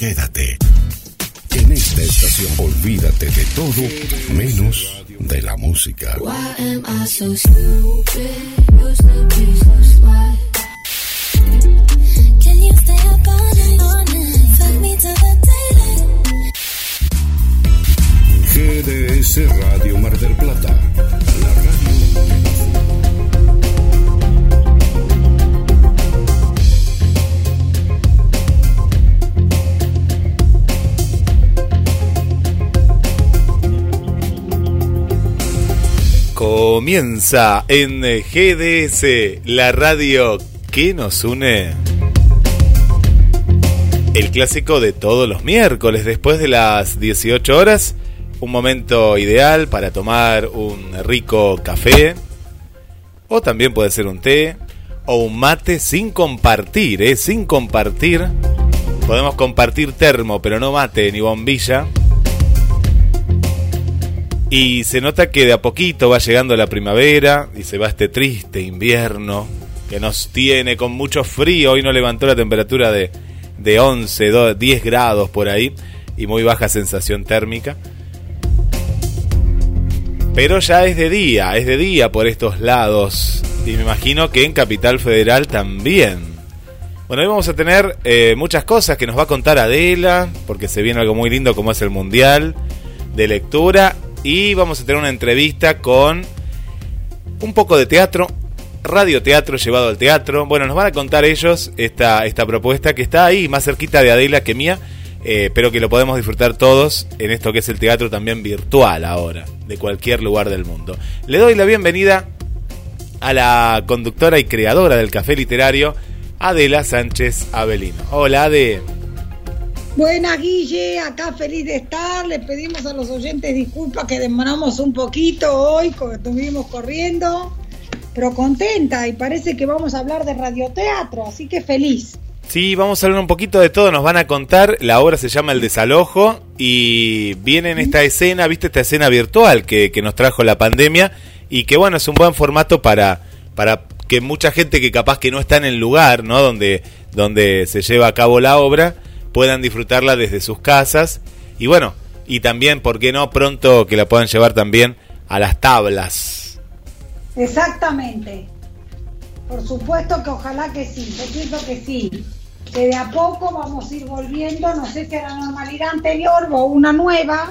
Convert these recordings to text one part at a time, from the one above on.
quédate. En esta estación, olvídate de todo menos de la música. GDS Radio Mar del Plata. Comienza en GDS, la radio que nos une. El clásico de todos los miércoles, después de las 18 horas, un momento ideal para tomar un rico café, o también puede ser un té, o un mate sin compartir, ¿eh? sin compartir. Podemos compartir termo, pero no mate ni bombilla. Y se nota que de a poquito va llegando la primavera y se va este triste invierno que nos tiene con mucho frío. Hoy no levantó la temperatura de, de 11, 10 grados por ahí y muy baja sensación térmica. Pero ya es de día, es de día por estos lados. Y me imagino que en Capital Federal también. Bueno, hoy vamos a tener eh, muchas cosas que nos va a contar Adela, porque se viene algo muy lindo como es el Mundial de Lectura y vamos a tener una entrevista con un poco de teatro, radioteatro llevado al teatro. Bueno, nos van a contar ellos esta, esta propuesta que está ahí, más cerquita de Adela que mía, eh, pero que lo podemos disfrutar todos en esto que es el teatro también virtual ahora, de cualquier lugar del mundo. Le doy la bienvenida a la conductora y creadora del Café Literario, Adela Sánchez Avelino. Hola, Ade. Buenas, Guille, acá feliz de estar. Le pedimos a los oyentes disculpas que demoramos un poquito hoy, estuvimos corriendo, pero contenta y parece que vamos a hablar de radioteatro, así que feliz. Sí, vamos a hablar un poquito de todo, nos van a contar, la obra se llama El desalojo y viene en esta escena, viste esta escena virtual que, que nos trajo la pandemia y que bueno, es un buen formato para, para que mucha gente que capaz que no está en el lugar, ¿no? Donde, donde se lleva a cabo la obra, puedan disfrutarla desde sus casas y bueno, y también, ¿por qué no? Pronto que la puedan llevar también a las tablas. Exactamente. Por supuesto que ojalá que sí, yo pienso que sí. Que de a poco vamos a ir volviendo, no sé si a la normalidad anterior o una nueva,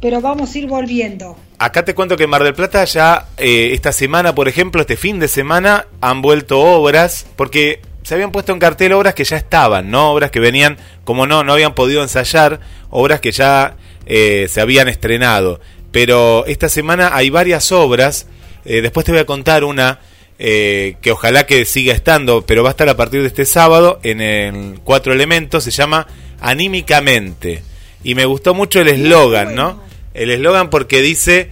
pero vamos a ir volviendo. Acá te cuento que en Mar del Plata ya eh, esta semana, por ejemplo, este fin de semana, han vuelto obras, porque se habían puesto en cartel obras que ya estaban, ¿no? Obras que venían, como no, no habían podido ensayar, obras que ya eh, se habían estrenado. Pero esta semana hay varias obras, eh, después te voy a contar una eh, que ojalá que siga estando, pero va a estar a partir de este sábado en el Cuatro Elementos, se llama Anímicamente. Y me gustó mucho el eslogan, ¿no? El eslogan porque dice,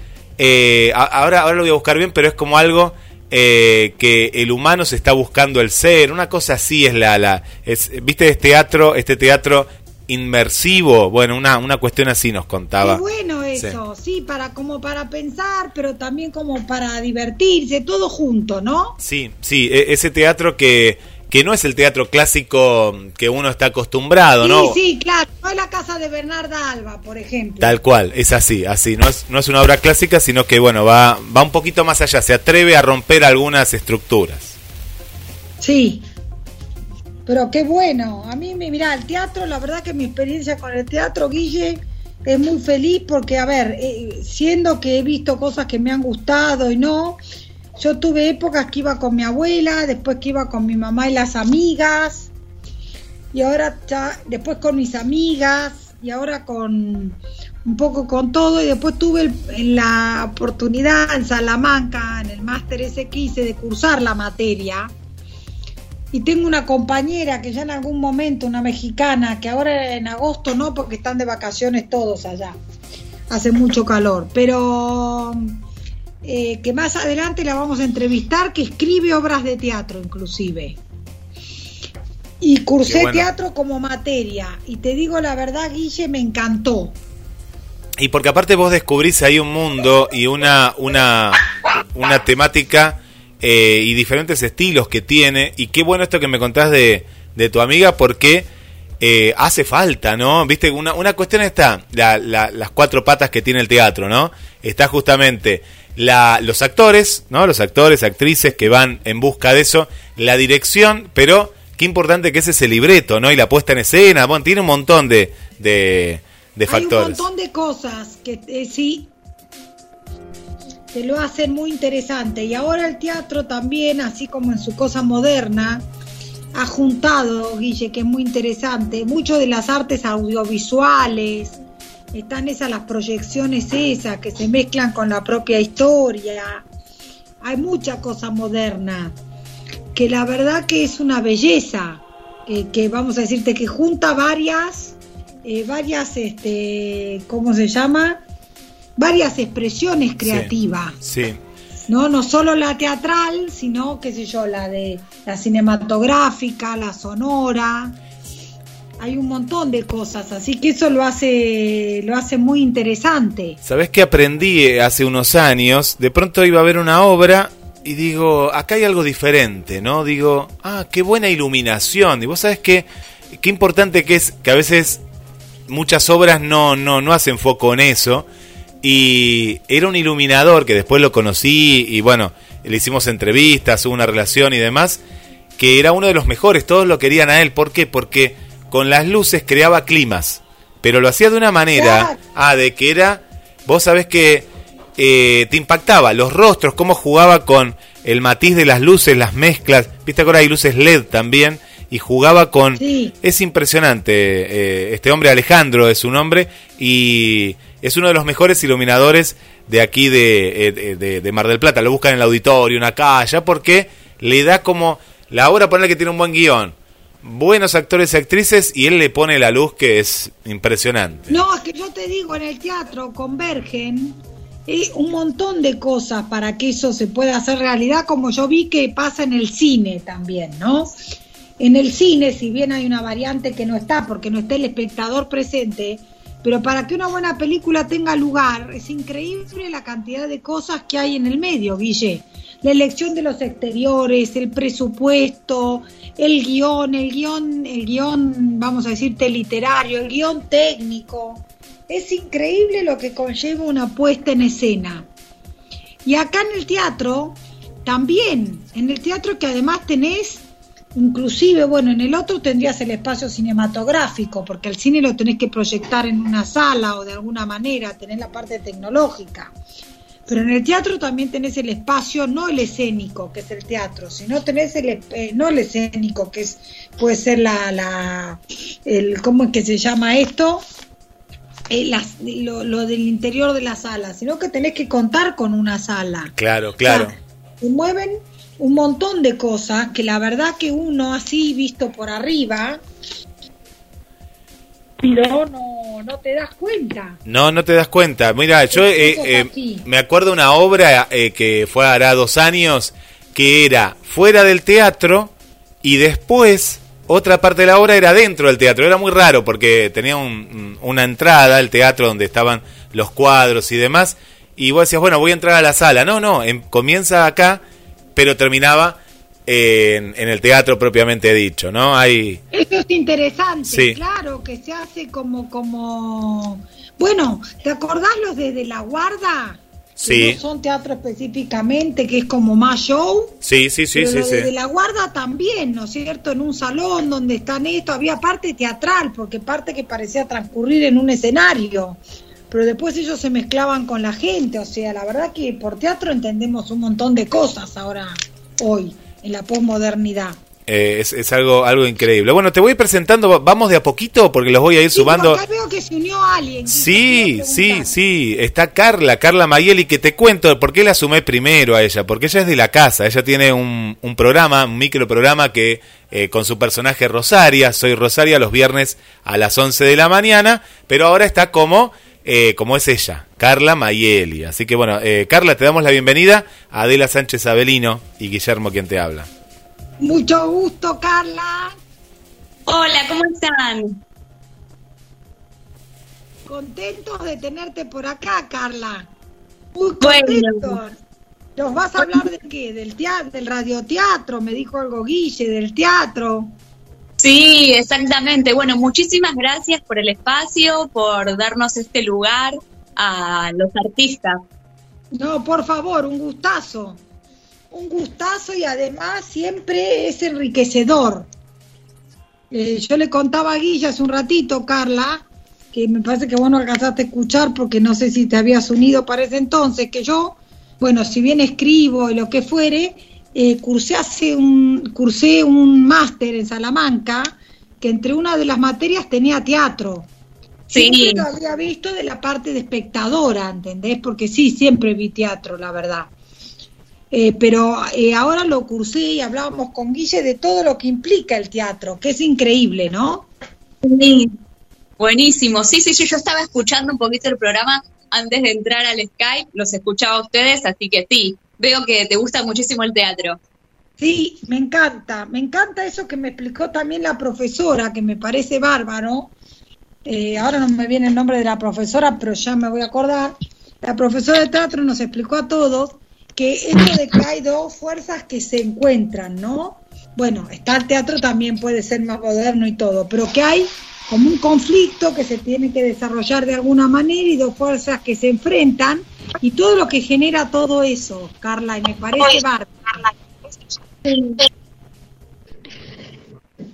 ahora, ahora lo voy a buscar bien, pero es como algo eh, que el humano se está buscando el ser, una cosa así es la, la es, viste este teatro, este teatro inmersivo, bueno, una, una cuestión así nos contaba. Qué bueno eso, sí. para como para pensar, pero también como para divertirse, todo junto, ¿no? Sí, sí, e, ese teatro que que no es el teatro clásico que uno está acostumbrado, ¿no? Sí, sí, claro. No es la casa de Bernarda Alba, por ejemplo. Tal cual, es así, así. No es, no es una obra clásica, sino que, bueno, va, va un poquito más allá, se atreve a romper algunas estructuras. Sí. Pero qué bueno. A mí, mira, el teatro, la verdad que mi experiencia con el teatro, Guille, es muy feliz porque, a ver, eh, siendo que he visto cosas que me han gustado y no, yo tuve épocas que iba con mi abuela, después que iba con mi mamá y las amigas, y ahora después con mis amigas, y ahora con un poco con todo, y después tuve la oportunidad en Salamanca, en el máster ese que hice, de cursar la materia. Y tengo una compañera que ya en algún momento, una mexicana, que ahora en agosto no, porque están de vacaciones todos allá. Hace mucho calor. Pero eh, que más adelante la vamos a entrevistar, que escribe obras de teatro inclusive. Y cursé teatro como materia. Y te digo la verdad, Guille, me encantó. Y porque aparte vos descubrís ahí un mundo y una, una, una temática eh, y diferentes estilos que tiene. Y qué bueno esto que me contás de, de tu amiga, porque eh, hace falta, ¿no? Viste, una, una cuestión está, la, las cuatro patas que tiene el teatro, ¿no? Está justamente la, los actores, ¿no? Los actores, actrices que van en busca de eso, la dirección, pero qué importante que es ese libreto, ¿no? Y la puesta en escena, bueno, tiene un montón de, de, factores. Hay un montón de cosas que eh, sí te lo hacen muy interesante. Y ahora el teatro también, así como en su cosa moderna, ha juntado, Guille, que es muy interesante, mucho de las artes audiovisuales, están esas las proyecciones esas que se mezclan con la propia historia. Hay mucha cosa moderna, que la verdad que es una belleza, que, vamos a decirte que junta varias, eh, varias, este, ¿cómo se llama? Varias expresiones creativas. sí. ¿no? No solo la teatral, sino, qué sé yo, la de la cinematográfica, la sonora. Hay un montón de cosas, así que eso lo hace, lo hace muy interesante. ¿Sabes qué aprendí eh, hace unos años? De pronto iba a ver una obra y digo, acá hay algo diferente, ¿no? Digo, ah, qué buena iluminación. Y vos sabés qué, qué importante que es que a veces muchas obras no, no, no hacen foco en eso y era un iluminador que después lo conocí y bueno, le hicimos entrevistas, hubo una relación y demás, que era uno de los mejores, todos lo querían a él. ¿Por qué? Porque con las luces creaba climas, pero lo hacía de una manera, ah, de que era, vos sabés que eh, te impactaba los rostros, cómo jugaba con el matiz de las luces, las mezclas, viste ahora hay luces LED también, y jugaba con... Es impresionante, eh, este hombre Alejandro es su nombre, y es uno de los mejores iluminadores de aquí eh, de, de, Mar del Plata. Lo buscan en el auditorio, una calle, porque le da como la obra, ponerle que tiene un buen guion, buenos actores y actrices, y él le pone la luz que es impresionante. No, es que yo te digo, en el teatro convergen eh, un montón de cosas para que eso se pueda hacer realidad, como yo vi que pasa en el cine también, ¿no? En el cine, si bien hay una variante que no está, porque no está el espectador presente, pero para que una buena película tenga lugar, es increíble la cantidad de cosas que hay en el medio, Guille. La elección de los exteriores, el presupuesto, el guion, el guion, el guion, vamos a decirte, literario, el guion técnico. Es increíble lo que conlleva una puesta en escena. Y acá en el teatro, también, en el teatro que además tenés Inclusive, bueno, en el otro tendrías el espacio cinematográfico, porque el cine lo tenés que proyectar en una sala o de alguna manera, tenés la parte tecnológica. Pero en el teatro también tenés el espacio, no el escénico, que es el teatro, sino tenés el, eh, no el escénico, que es puede ser la, la el, ¿cómo es que se llama esto? Eh, lo, del interior de la sala, sino que tenés que contar con una sala. Claro, claro. se mueven un montón de cosas que la verdad que uno así visto por arriba, pero no, no te das cuenta. No, no te das cuenta. Mira, yo eh, eh, me acuerdo una obra eh, que fue hará dos años que era fuera del teatro y después otra parte de la obra era dentro del teatro. Era muy raro porque tenía una entrada al teatro donde estaban los cuadros y demás. Y vos decías, bueno, voy a entrar a la sala. No, no, em, comienza acá pero terminaba en, el teatro propiamente dicho, ¿no? Hay... Eso es interesante, claro, que se hace como, como... Bueno, ¿te acordás los de, La Guarda? Sí. no son teatro específicamente, que es como más show. Sí, sí, sí, sí, de, La Guarda también, ¿no es cierto? En un salón donde están esto, había parte teatral, porque parte que parecía transcurrir en un escenario pero después ellos se mezclaban con la gente, o sea, la verdad que por teatro entendemos un montón de cosas ahora, hoy, en la posmodernidad. Eh, es, algo algo increíble. Bueno, te voy presentando, vamos de a poquito porque los voy a ir sí, sumando. Acá veo que se unió alguien. Sí, sí, sí. Está Carla, Carla Mayeli, que te cuento por qué la sumé primero a ella. Porque ella es de la casa. Ella tiene un, un programa, un micro programa que eh, con su personaje Rosaria. Soy Rosaria los viernes a las 11 de la mañana. Pero ahora está como eh, como es ella, Carla Mayeli. Así que bueno, eh, Carla, te damos la bienvenida a Adela Sánchez Abelino y Guillermo quien te habla. Mucho gusto, Carla. Hola, ¿cómo están? Contentos de tenerte por acá, Carla. Muy contentos. ¿Nos vas a hablar de qué? Del teatro, del radioteatro, me dijo algo Guille, del teatro. Sí, exactamente. Bueno, muchísimas gracias por el espacio, por darnos este lugar a los artistas. No, por favor, un gustazo. Un gustazo y además siempre es enriquecedor. Eh, yo le contaba a Guilla hace un ratito, Carla, que me parece que vos no alcanzaste a escuchar porque no sé si te habías unido para ese entonces, que yo, bueno, si bien escribo y lo que fuere, eh, cursé hace un, cursé un máster en Salamanca que entre una de las materias tenía teatro. Sí. Siempre lo había visto de la parte de espectadora, ¿entendés? Porque sí, siempre vi teatro, la verdad. Eh, pero eh, ahora lo cursé y hablábamos con Guille de todo lo que implica el teatro, que es increíble, ¿no? Sí. Buenísimo. Sí, sí, sí, yo estaba escuchando un poquito el programa antes de entrar al Skype, los escuchaba a ustedes, así que sí, veo que te gusta muchísimo el teatro. Sí, me encanta, me encanta eso que me explicó también la profesora, que me parece bárbaro. Eh, ahora no me viene el nombre de la profesora, pero ya me voy a acordar. La profesora de teatro nos explicó a todos que esto de que hay dos fuerzas que se encuentran, ¿no? Bueno, está el teatro también puede ser más moderno y todo, pero que hay como un conflicto que se tiene que desarrollar de alguna manera y dos fuerzas que se enfrentan y todo lo que genera todo eso, Carla, y me parece bárbaro.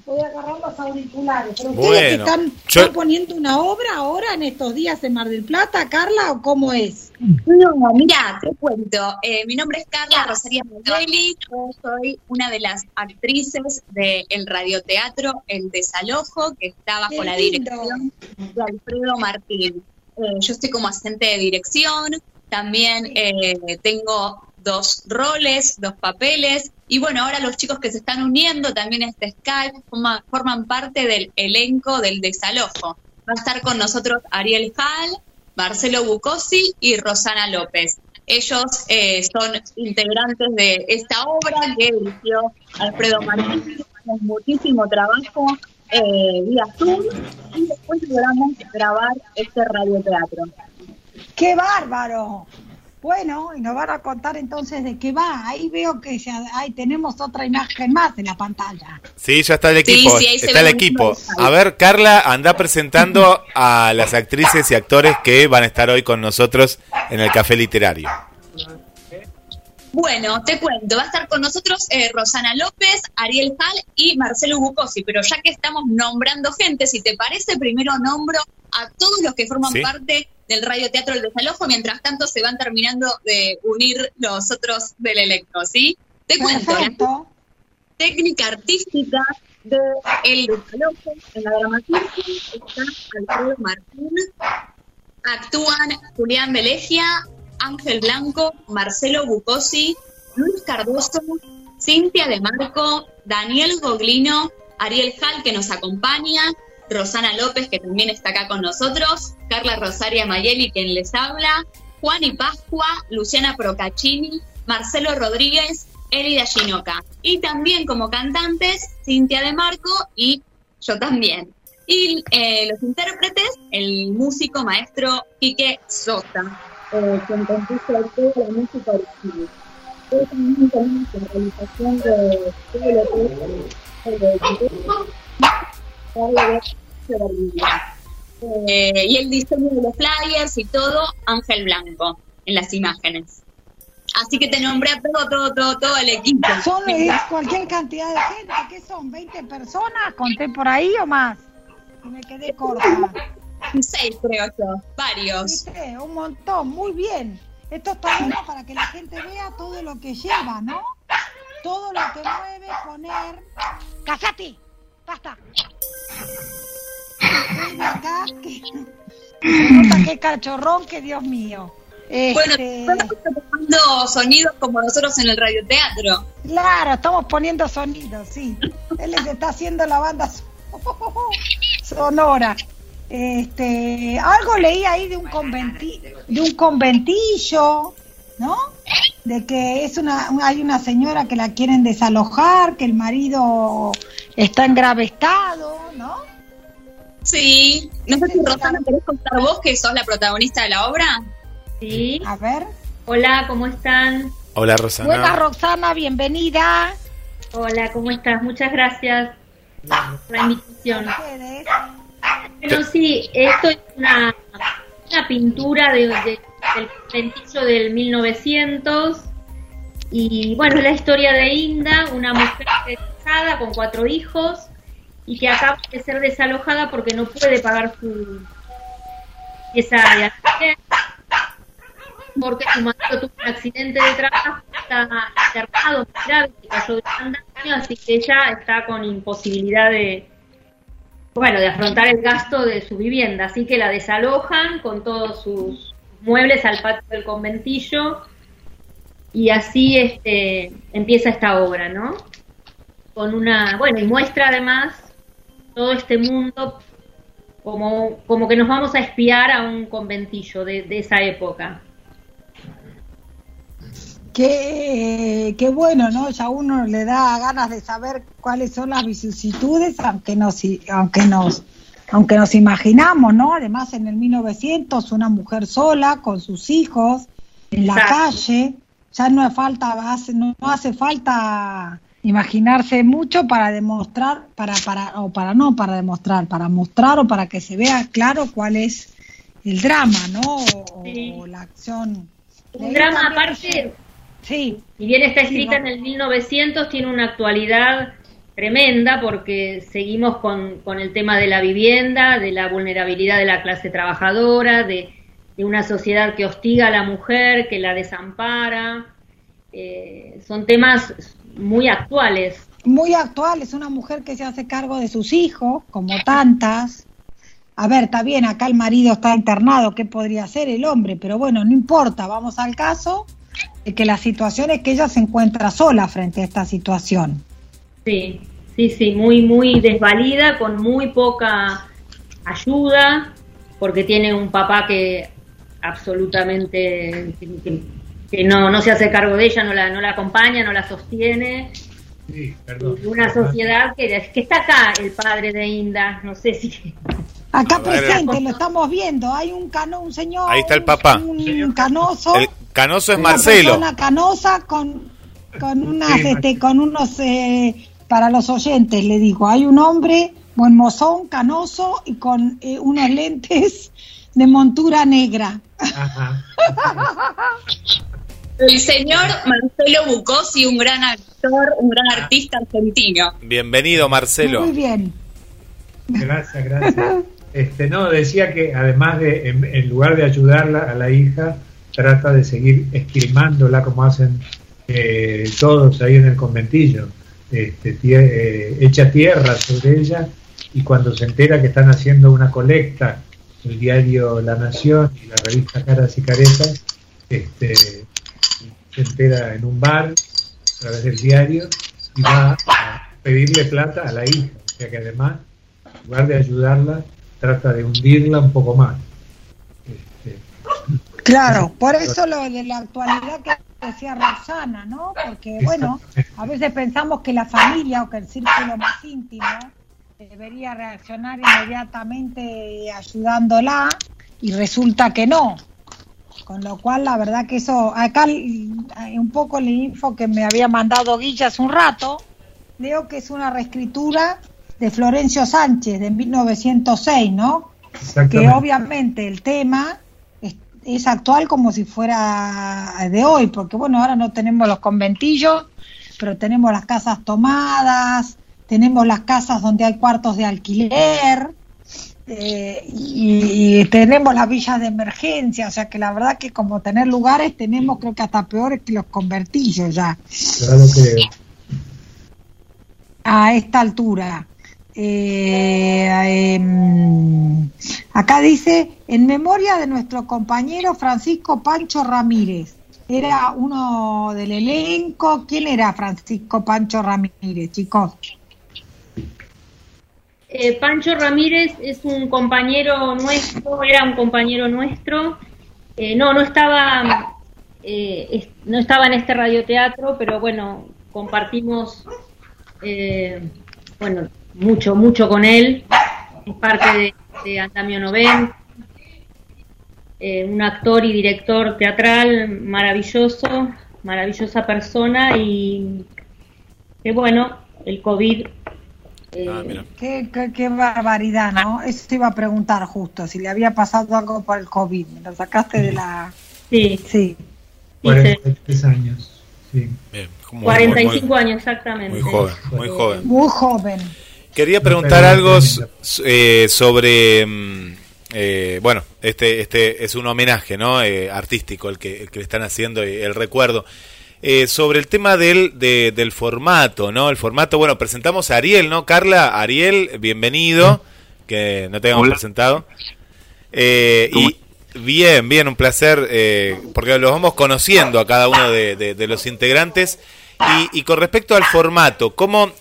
Voy a agarrar los auriculares. ¿Pero ustedes Bueno, que están, yo- están poniendo una obra ahora en estos días en Mar del Plata, Carla, o cómo es? No, mira, te cuento. Eh, mi nombre es Carla Rosaria Mandelli. Yo soy una de las actrices del radioteatro El Desalojo, que está bajo la dirección de Alfredo Martín. Eh, yo estoy como asistente de dirección. También eh, tengo dos roles, dos papeles. Y bueno, ahora los chicos que se están uniendo también a este Skype forma- forman parte del elenco del Desalojo. Va a estar con nosotros Ariel Hall, Marcelo Bucosi y Rosana López. Ellos eh, son integrantes de esta obra que dirigió Alfredo Martínez con muchísimo trabajo eh, vía Zoom y después logramos grabar este radioteatro. ¡Qué bárbaro! Bueno, y nos van a contar entonces de qué va. Ahí veo que ya ahí tenemos otra imagen más en la pantalla. Sí, ya está el Sí, equipo. sí, ahí se está el equipo. A ver, Carla, anda presentando a las actrices y actores que van a estar hoy con nosotros en el Café Literario. Bueno, te cuento, va a estar con nosotros eh, Rosana López, Ariel Hall y Marcelo Bucosi, pero ya que estamos nombrando gente, si te parece, primero nombro a todos los que forman Sí. parte del radioteatro El Desalojo, mientras tanto se van terminando de unir los otros del elenco, ¿sí? Te cuento, la técnica artística de El Desalojo. En la dramaturgia está Alfredo Martín, actúan Julián Belegia, Ángel Blanco, Marcelo Bucosi, Luis Cardoso, Cintia De Marco, Daniel Goglino, Ariel Hall que nos acompaña, Rosana López que también está acá con nosotros, Carla Rosaria Mayeli quien les habla, Juan y Pascua, Luciana Procaccini, Marcelo Rodríguez, Elida Ginoca. Y también como cantantes, Cintia De Marco y yo también. Y eh, los intérpretes, el músico maestro Quique Sosa, eh, quien compuso toda la música original. También tenemos la realización de todo lo que es el Eh, y el diseño de los flyers y todo, Ángel Blanco, en las imágenes. Así que te nombré a todo, todo, todo, todo el equipo. Son eh, cualquier cantidad de gente. ¿Qué son? ¿20 personas? ¿Conté por ahí o más? Y me quedé corta. Seis, creo yo, varios. ¿Viste? Un montón. Muy bien. Esto está bueno para que la gente vea todo lo que lleva, ¿no? Todo lo que mueve, poner... ¡Cállate! ¡Basta! Acá, que... Se nota qué cachorrón, que Dios mío. Bueno, Este, estamos tomando sonidos como nosotros en el radioteatro. Claro, estamos poniendo sonidos, sí. Él les está haciendo la banda so- sonora. Este, algo leí ahí de un conventi, de un conventillo, ¿no? De que es una hay una señora que la quieren desalojar, que el marido está en grave estado, ¿no? Sí. No sé si Rosana querés contar vos que sos la protagonista de la obra. Sí. A ver. Hola, ¿cómo están? Hola, Rosana. Buena Roxana, bienvenida. Hola, ¿cómo estás? Muchas gracias. la invitación. Bueno, sí, esto es una, una pintura de, de- del conventillo del 1900 y bueno, es la historia de Inda, una mujer casada con cuatro hijos y que acaba de ser desalojada porque no puede pagar su pieza de porque su marido tuvo un accidente de trabajo, está internado, grave, cayó de andamio, así que ella está con imposibilidad de, bueno, de afrontar el gasto de su vivienda, así que la desalojan con todos sus muebles al patio del conventillo y así este empieza esta obra, ¿no? Con una, bueno, y muestra además todo este mundo como, como que nos vamos a espiar a un conventillo de, de esa época. Qué, qué bueno, ¿no? Ya uno le da ganas de saber cuáles son las vicisitudes, aunque nos, aunque nos, aunque nos imaginamos, ¿no? Además, en el 1900, una mujer sola con sus hijos en la Exacto. calle, ya no hace falta, hace, no hace falta imaginarse mucho para demostrar, para, para, o para no, para demostrar, para mostrar o para que se vea claro cuál es el drama, ¿no? O, Sí. o la acción. Un drama aparte, Sí, si bien está escrita Sí, no. en el 1900, tiene una actualidad tremenda porque seguimos con, con el tema de la vivienda, de la vulnerabilidad de la clase trabajadora, de, de una sociedad que hostiga a la mujer, que la desampara. Eh, son temas muy actuales. muy actual, es una mujer que se hace cargo de sus hijos, como tantas. A ver, está bien, acá el marido está internado, ¿qué podría hacer el hombre? Pero bueno, no importa, vamos al caso de que la situación es que ella se encuentra sola frente a esta situación. Sí, sí, sí, muy, muy desvalida, con muy poca ayuda, porque tiene un papá que absolutamente que, que no, no se hace cargo de ella, no la, no la acompaña, no la sostiene. Sí, perdón. Y una sociedad que, que está acá, el padre de Inda, no sé si... Acá presente, lo estamos viendo, hay un cano, un señor, Ahí está el papá. un canoso, El canoso es una Marcelo. persona canosa con, con unas, Sí, este, con unos, eh, para los oyentes le digo, hay un hombre buen mozón, canoso y con eh, unos lentes de montura negra. Ajá. El señor Marcelo Bucosi, un gran actor, un gran artista argentino. Bienvenido, Marcelo. Muy bien. Gracias, gracias. Este, no, decía que además de, en, en lugar de ayudarla a la hija, trata de seguir esquilmándola como hacen eh, todos ahí en el conventillo. Este, tie- eh, echa tierra sobre ella y cuando se entera que están haciendo una colecta, el diario La Nación y la revista Caras y Caretas, este, se entera en un bar a través del diario y va a pedirle plata a la hija. O sea que además, en lugar de ayudarla, trata de hundirla un poco más. Este, Claro, por eso lo de la actualidad que decía Roxana, ¿no? Porque, bueno, a veces pensamos que la familia o que el círculo más íntimo debería reaccionar inmediatamente ayudándola y resulta que no. Con lo cual, la verdad que eso, acá hay un poco la info que me había mandado Guilla hace un rato, leo que es una reescritura de Florencio Sánchez de 1906, ¿no? que obviamente el tema es, es actual como si fuera de hoy, porque bueno, ahora no tenemos los conventillos, pero tenemos las casas tomadas, tenemos las casas donde hay cuartos de alquiler, eh, y, y tenemos las villas de emergencia, o sea que la verdad que como tener lugares tenemos creo que hasta peores que los conventillos ya Claro que a esta altura. Eh, em, acá dice, en memoria de nuestro compañero Francisco Pancho Ramírez. Era uno del elenco. ¿Quién era Francisco Pancho Ramírez, chicos? Eh, Pancho Ramírez es un compañero nuestro, era un compañero nuestro. Eh, no, no estaba, eh, no estaba en este radioteatro, pero bueno, compartimos, bueno, mucho, mucho con él. Es parte de, de Andamio 90. Eh, un actor y director teatral maravilloso, maravillosa persona y que bueno, el COVID Ah, qué, qué, barbaridad, ¿no? Eso te iba a preguntar justo, si le había pasado algo por el COVID. Me lo sacaste de la... Sí. Sí. 43 años. Sí. Bien, 45 años, exactamente. Muy joven, muy joven. Muy joven. Quería preguntar algo eh, sobre... Mm, eh, bueno, este, este es un homenaje ¿no? Eh, artístico el que, el que le están haciendo, el recuerdo. Eh, sobre el tema del, del formato, ¿no? El formato, bueno, presentamos a Ariel, ¿no? Carla, Ariel, bienvenido, que no te habíamos presentado. Eh, y bien, bien, un placer, eh, porque los vamos conociendo a cada uno de, los integrantes. Y, con respecto al formato, ¿cómo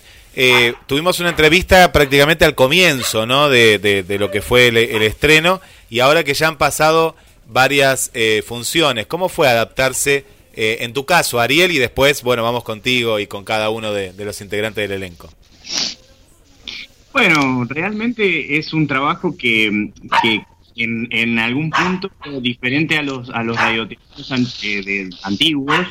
tuvimos una entrevista prácticamente al comienzo, ¿no? De, lo que fue el, el, estreno y ahora que ya han pasado varias funciones, ¿cómo fue adaptarse? Eh, en tu caso, Ariel, y después, bueno, vamos contigo y con cada uno de, los integrantes del elenco. Bueno, realmente es un trabajo que, en, algún punto, diferente a los, a los radioteatros antiguos,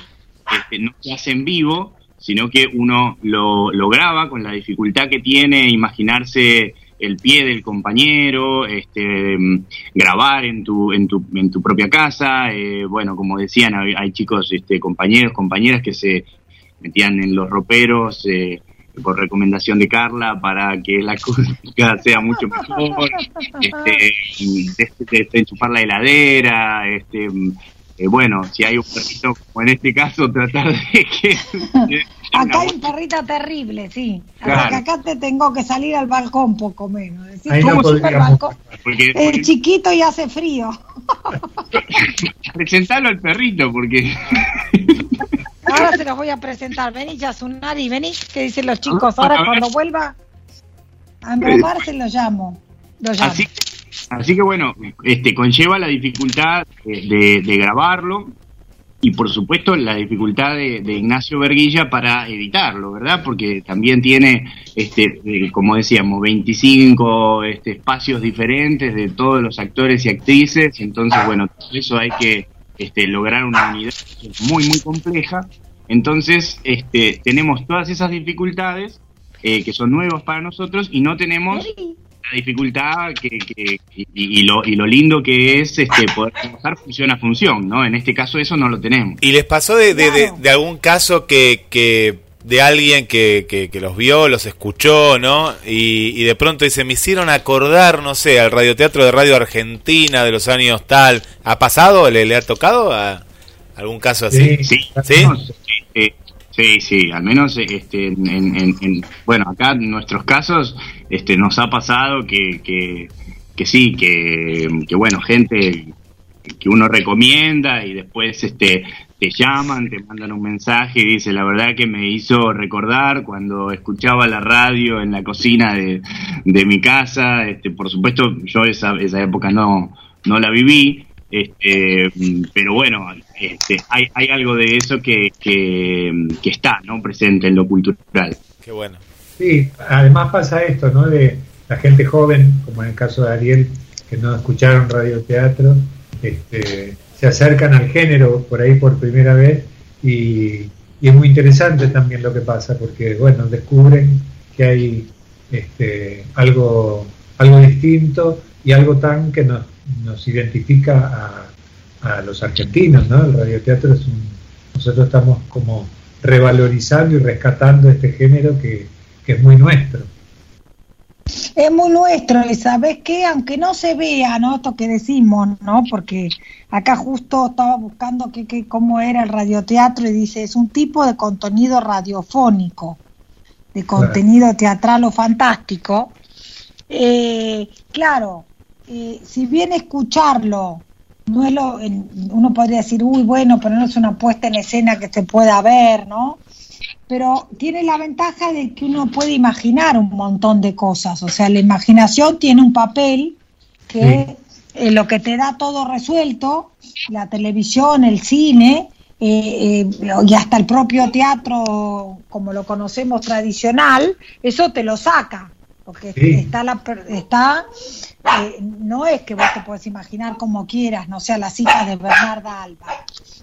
este, no se hace en vivo, sino que uno lo, lo graba con la dificultad que tiene imaginarse el pie del compañero, este, grabar en tu, en tu, en tu propia casa. Eh, bueno, como decían, hay, chicos, este, compañeros, compañeras que se metían en los roperos eh, por recomendación de Carla para que la acústica sea mucho mejor, este, enchufar la heladera, este, eh, bueno, si hay un perrito, como en este caso, tratar de que... acá hay un perrito terrible, sí. acá te tengo que salir al balcón poco menos. el chiquito y hace frío. Presentalo al perrito, porque... Ahora se los voy a presentar. Vení, Yasunari, vení, que dicen los chicos. Ahora cuando vuelva a embarmarse lo llamo. Lo llamo. Así que bueno, este conlleva la dificultad de, grabarlo y por supuesto la dificultad de, Ignacio Verguilla para editarlo, ¿verdad? Porque también tiene, este, eh, como decíamos, 25 este, espacios diferentes de todos los actores y actrices, entonces bueno, eso hay que este, lograr una unidad muy, muy compleja. Entonces, este, tenemos todas esas dificultades eh, que son nuevas para nosotros y no tenemos la dificultad que, y, lo, y lo lindo que es este, poder trabajar función a función, ¿no? En este caso eso no lo tenemos. ¿Y les pasó de, de, algún caso que, que de alguien que, que, los vio, los escuchó, ¿no? Y, de pronto dice, me hicieron acordar, no sé, al radioteatro de Radio Argentina de los años tal. ¿Ha pasado? ¿Le, le ha tocado a algún caso así? Sí, sí. ¿Sí? Sí, sí, al menos este, en, bueno, acá en nuestros casos este, nos ha pasado que, que, sí, que, que, bueno, gente que uno recomienda y después este, te llaman, te mandan un mensaje y dice, la verdad que me hizo recordar cuando escuchaba la radio en la cocina de, de mi casa, este, por supuesto yo esa, esa época no, no la viví, este, pero bueno, este, hay, hay algo de eso que, que, está ¿no? presente en lo cultural. Qué bueno. Sí, además pasa esto, ¿no? De la gente joven, como en el caso de Ariel, que no escucharon radioteatro, este, se acercan al género por ahí por primera vez y, es muy interesante también lo que pasa, porque, bueno, descubren que hay este, algo, algo distinto y algo tan que nos nos identifica a, a, los argentinos, ¿no? El radioteatro es un, nosotros estamos como revalorizando y rescatando este género que, que es muy nuestro. Es muy nuestro, y sabes qué, aunque no se vea, ¿no? Esto que decimos, ¿no? Porque acá justo estaba buscando que, que, cómo era el radioteatro y dice, es un tipo de contenido radiofónico, de contenido teatral o fantástico. Eh, claro, eh, si bien escucharlo no es lo, uno podría decir, uy, bueno, pero no es una puesta en escena que se pueda ver, ¿no? Pero tiene la ventaja de que uno puede imaginar un montón de cosas, o sea, la imaginación tiene un papel que lo que te da todo resuelto, la televisión, el cine, eh, eh, y hasta el propio teatro, como lo conocemos tradicional, eso te lo saca porque está la está eh, no es que vos te puedes imaginar como quieras, no sea las hijas de Bernarda Alba.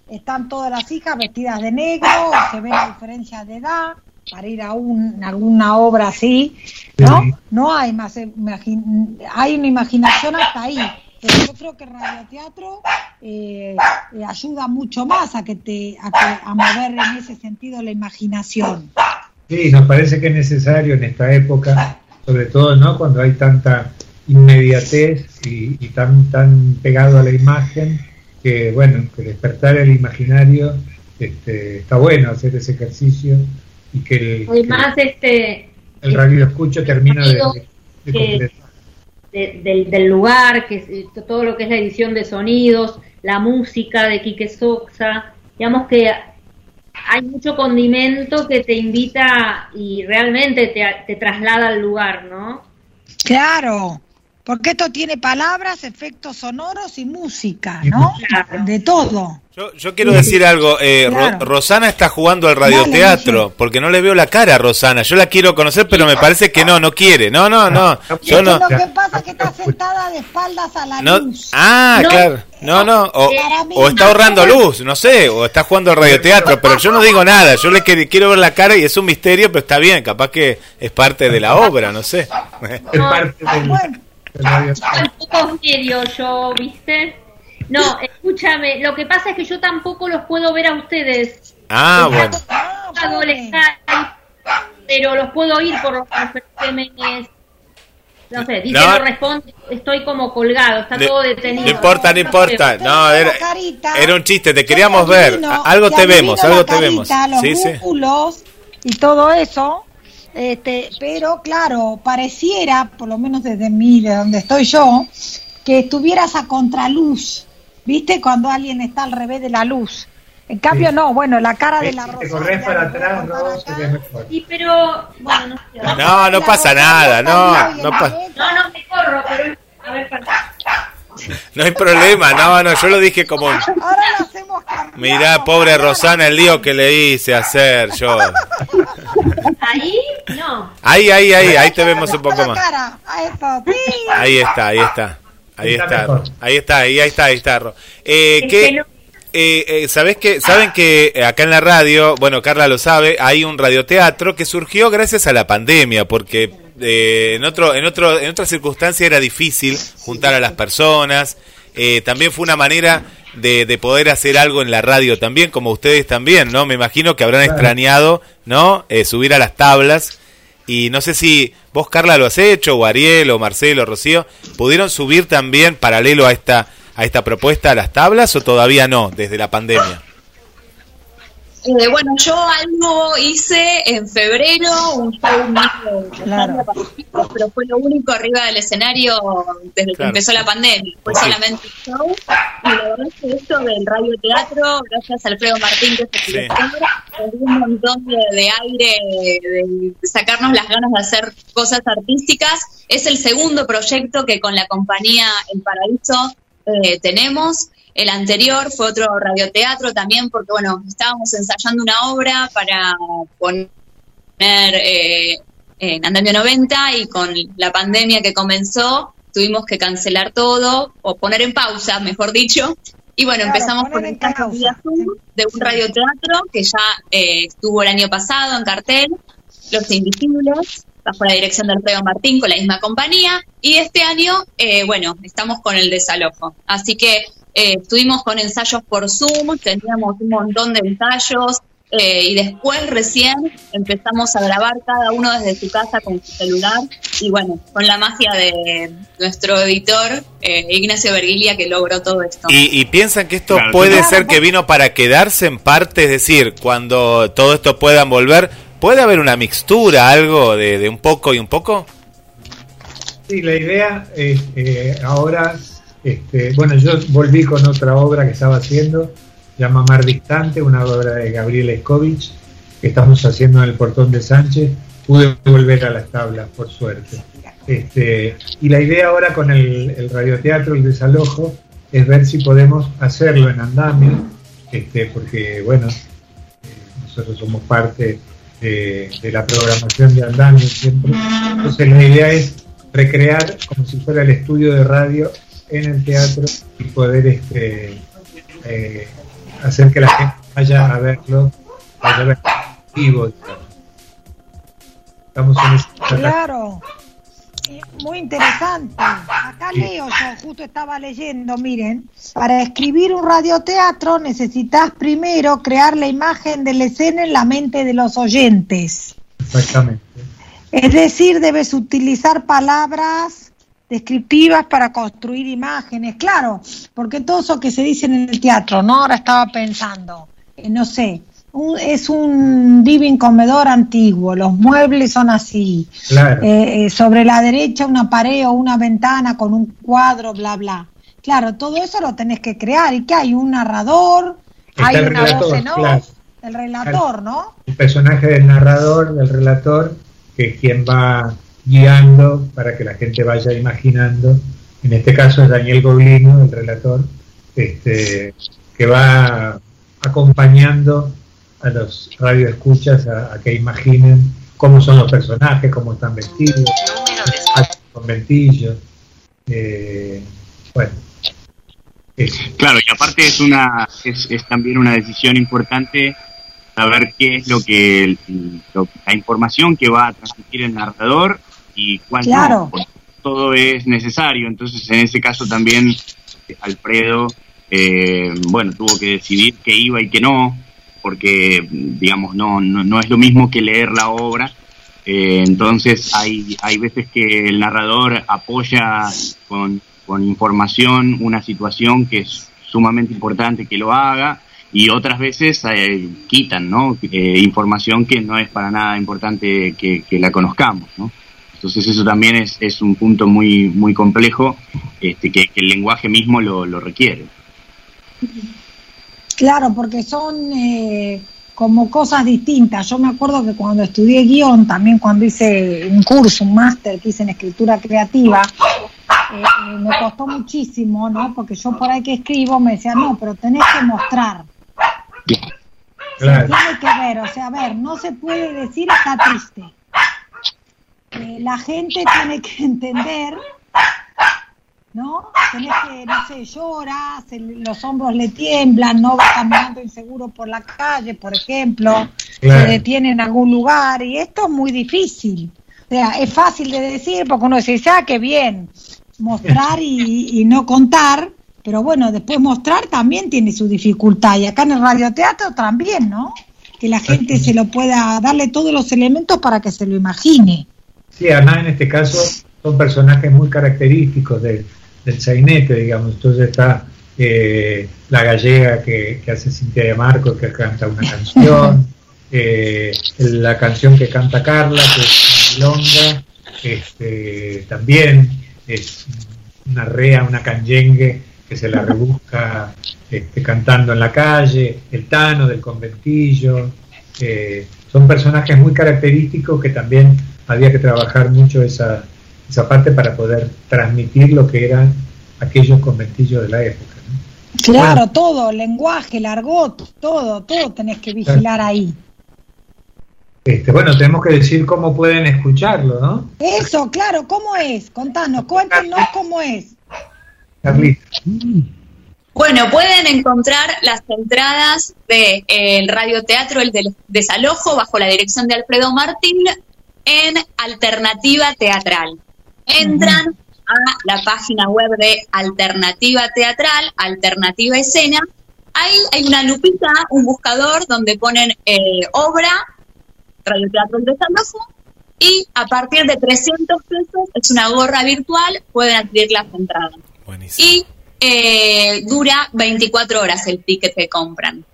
Están todas las hijas vestidas de negro, se ve la diferencia de edad, para ir a un, alguna obra así, ¿no? No hay más, hay una imaginación hasta ahí. Pero yo creo que radioteatro eh, eh, ayuda mucho más a que te a, a mover en ese sentido la imaginación. Sí, nos parece que es necesario en esta época, sobre todo no cuando hay tanta inmediatez y, tan tan pegado a la imagen que bueno que despertar el imaginario este, está bueno hacer ese ejercicio y que el, Además, este, el radio escucho termina de, del, lugar, que todo lo que es la edición de sonidos, la música de Quique Soxa, digamos que hay mucho condimento que te invita y realmente te, te traslada al lugar, ¿no? Claro, porque esto tiene palabras, efectos sonoros y música, ¿no? De todo. Yo, quiero decir algo, eh, Rosana está jugando al radioteatro, porque no le veo la cara a Rosana, yo la quiero conocer, pero me parece que no, no quiere, no, no, no. Yo no. Lo que pasa es que está sentada de espaldas a la luz. Ah, claro, no, no, o, está ahorrando luz, no sé, o está jugando al radioteatro, pero yo no digo nada, yo le quiero ver la cara y es un misterio, pero está bien, capaz que es parte de la obra, no sé. Es parte del... Tampoco medio yo, ¿viste? No, escúchame, lo que pasa es que yo tampoco los puedo ver a ustedes. Ah, bueno. pero los puedo oír por los que no sé, dice no, responde, estoy como colgado, está todo detenido. No importa, no importa. No, era, era un chiste, te queríamos ver. Algo te vemos, algo te vemos. Los sí, músculos y todo eso. Este, pero claro, pareciera, por lo menos desde mí, de donde estoy yo, que estuvieras a contraluz, ¿viste? Cuando alguien está al revés de la luz. En cambio, no, bueno, la cara de la rosa. corres para atrás, no, Sí, pero, bueno, no No, no pasa nada, no, no. No, no me corro, pero, a ver, No hay problema, no, no, yo lo dije como... Ahora lo hacemos Mirá, pobre Rosana, el lío que le hice hacer yo. Ahí, no. Ahí, ahí, ahí, ahí te vemos un poco más. Ahí está, ahí está. Ahí está, ahí está, ahí está, ahí está. Eh, ¿qué, eh, eh, ¿sabes que, Saben que acá en la radio, bueno, Carla lo sabe, hay un radioteatro que surgió gracias a la pandemia, porque eh, en, otro, en, otro, en otra circunstancia era difícil juntar a las personas. Eh, también fue una manera de, de, poder hacer algo en la radio también, como ustedes también, ¿no? Me imagino que habrán extrañado, ¿no? Eh, subir a las tablas. Y no sé si vos, Carla, lo has hecho, o Ariel, o Marcelo, o Rocío, ¿pudieron subir también paralelo a esta, a esta propuesta a las tablas o todavía no, desde la pandemia? Eh, bueno, yo algo hice en febrero, un show claro. pero fue lo único arriba del escenario desde que empezó la pandemia. Fue solamente un show. Y la verdad es que esto del radio teatro, gracias a Alfredo Martín, que es el director, un montón de, aire, de, sacarnos las ganas de hacer cosas artísticas. Es el segundo proyecto que con la compañía El Paraíso eh, tenemos. El anterior fue otro radioteatro también, porque bueno, estábamos ensayando una obra para poner eh, en Andamio 90 y con la pandemia que comenzó tuvimos que cancelar todo o poner en pausa, mejor dicho. Y bueno, empezamos con el caso de un radioteatro que ya eh, estuvo el año pasado en cartel, Los Invisibles, bajo la dirección de Alfredo Martín con la misma compañía. Y este año, eh, bueno, estamos con el desalojo. Así que eh, estuvimos con ensayos por Zoom, teníamos un montón de ensayos eh, y después recién empezamos a grabar cada uno desde su casa con su celular y bueno, con la magia de nuestro editor eh, Ignacio Vergilia que logró todo esto. ¿Y, piensan que esto puede ser que vino para quedarse en parte? Es decir, cuando todo esto pueda volver, ¿puede haber una mixtura, algo de, de un poco y un poco? Sí, la idea es ahora este, bueno, yo volví con otra obra que estaba haciendo, llama Mar Distante, una obra de Gabriel Escovich, que estamos haciendo en el Portón de Sánchez. Pude volver a las tablas, por suerte. Este, y la idea ahora con el, radioteatro, el desalojo, es ver si podemos hacerlo en andamio, este, porque, bueno, nosotros somos parte de, de la programación de andamio siempre. Entonces la idea es recrear como si fuera el estudio de radio en el teatro y poder este, eh, hacer que la gente vaya a verlo, vaya a verlo vivo. Estamos en Claro, Eh, muy interesante. Acá leo, yo justo estaba leyendo, miren, para escribir un radioteatro necesitas primero crear la imagen de la escena en la mente de los oyentes. Exactamente. Es decir, debes utilizar palabras descriptivas para construir imágenes, claro, porque todo eso que se dice en el teatro, ¿no? Ahora estaba pensando, eh, no sé, un- es un living comedor antiguo, los muebles son así, Claro. eh, eh, sobre la derecha una pared o una ventana con un cuadro, bla, bla. Claro, todo eso lo tenés que crear. ¿Y qué hay? Un narrador, Está hay una voz relator, en off, claro. el relator, ¿no? el personaje del narrador, del relator, que es quien va guiando para que la gente vaya imaginando. En este caso es Daniel Goblino, el relator, este, que va acompañando a los radioescuchas a, a que imaginen cómo son los personajes, cómo están vestidos, conventillos. Eh, bueno, eso. Claro, y aparte es una es, es también una decisión importante saber qué es lo que el- lo- la información que va a transmitir el narrador y cuál no, Claro. todo es necesario. Entonces, en ese caso también eh, Alfredo, eh, bueno, tuvo que decidir qué iba y qué no, porque digamos no no, no es lo mismo que leer la obra. Eh, entonces hay, hay veces que el narrador apoya con, con información una situación que es sumamente importante que lo haga y otras veces eh, quitan ¿no? Eh, información que no es para nada importante que, que la conozcamos. ¿no? Entonces eso también es, es un punto muy, muy complejo este, que, que el lenguaje mismo lo, lo requiere. Claro, porque son eh, como cosas distintas. Yo me acuerdo que cuando estudié guion, también cuando hice un curso, un máster que hice en escritura creativa, eh, eh, me costó muchísimo, ¿no? Porque yo por ahí que escribo me decía, no, pero tenés que mostrar. Claro. Tiene que ver, o sea, a ver, no se puede decir está triste. Eh, la gente tiene que entender, ¿no? Tenés que, no sé, llora, se le- los hombros le tiemblan, no va caminando inseguro por la calle, por ejemplo, Claro. se detiene en algún lugar, y esto es muy difícil. O sea, es fácil de decir porque uno dice, ah, qué bien, mostrar y, y no contar, pero bueno, después mostrar también tiene su dificultad, y acá en el radioteatro también, ¿no? Que la gente se lo pueda darle todos los elementos para que se lo imagine. Sí, además en este caso son personajes muy característicos del, del sainete, digamos. Entonces está eh, la gallega que, que hace Cintia de Marco, que canta una canción, eh, la canción que canta Carla, que es una milonga, este, también es una rea, una canyengue que se la rebusca este, cantando en la calle, el Tano del conventillo, eh, son personajes muy característicos que también había que trabajar mucho esa, esa parte para poder transmitir lo que eran aquellos conventillos de la época. ¿no? Claro, Bueno. todo, lenguaje, el argot, todo, todo tenés que vigilar ahí. Este, bueno, tenemos que decir cómo pueden escucharlo, ¿no? Eso, claro, ¿cómo es? Contanos, cuéntenos cómo es. Carlita. Bueno, pueden encontrar las entradas del radioteatro El del Desalojo bajo la dirección de Alfredo Martín en Alternativa Teatral. Entran a la página web de Alternativa Teatral, Alternativa Escena. Ahí hay una lupita, un buscador donde ponen eh, obra, Radioteatro El Desalojo, y a partir de 300 pesos, es una gorra virtual, pueden adquirir las entradas Buenísimo. y eh, dura 24 horas el ticket que compran. Se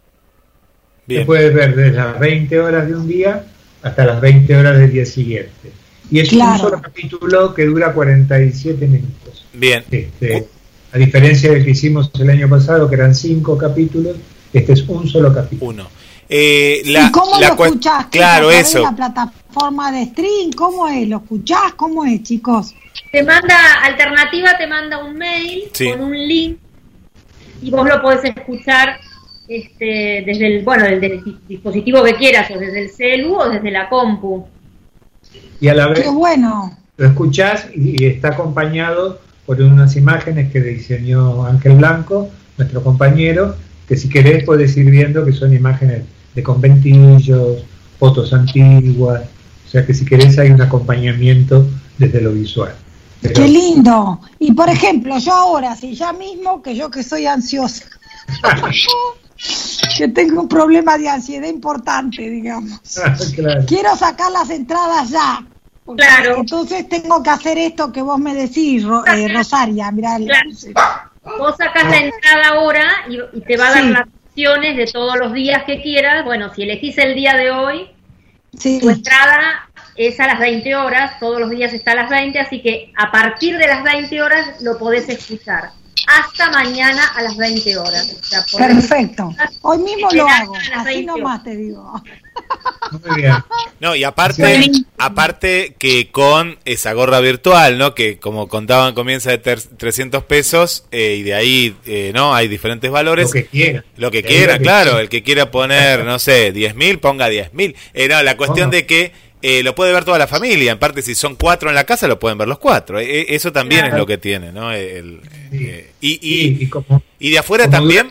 Bien. puede ver desde las 20 horas de un día hasta las 20 horas del día siguiente. Y es un solo capítulo que dura 47 minutos. Bien. Este, a diferencia del que hicimos el año pasado, que eran cinco capítulos, este es un solo capítulo. Uno. Eh, la, ¿Y cómo la lo escuchás? ¿Qué, Claro, eso. de la plataforma de stream? ¿Cómo es? ¿Lo escuchás? ¿Cómo es, chicos? Te manda, Alternativa te manda un mail Sí. con un link y vos lo podés escuchar este, desde el, bueno, desde el di- dispositivo que quieras, o desde el celu o desde la compu. Y a la vez Qué bueno. lo escuchás y, y está acompañado por unas imágenes que diseñó Ángel Blanco, nuestro compañero, que si querés podés ir viendo que son imágenes de conventillos, fotos antiguas, sea que si querés hay un acompañamiento desde lo visual. Qué lindo. Y por ejemplo, yo ahora, si ya mismo, que yo que soy ansiosa, que tengo un problema de ansiedad importante, digamos. Quiero sacar las entradas ya. Claro. Entonces tengo que hacer esto que vos me decís, eh, Rosaria. Mirá, Vos sacas la entrada ahora y, te va a dar las opciones de todos los días que quieras. Bueno, si elegís el día de hoy, tu entrada es a las 20 horas, todos los días está a las 20, así que a partir de las 20 horas lo podés escuchar. Hasta mañana a las 20 horas. Perfecto. Hoy mismo lo hago. Así nomás te digo. Muy bien. No, y aparte, aparte que con esa gorra virtual, ¿no? Que como contaban comienza de 300 pesos eh, y de ahí, eh, ¿no? Hay diferentes valores. Lo que quiera. Lo que quiera, claro. El que quiera poner, no sé, 10 mil, ponga 10 mil. Eh, no, la cuestión de que eh, lo puede ver toda la familia. En parte, si son cuatro en la casa, lo pueden ver los cuatro. Eh, eso también es lo que tiene, ¿no? El, eh, y, y, de afuera también.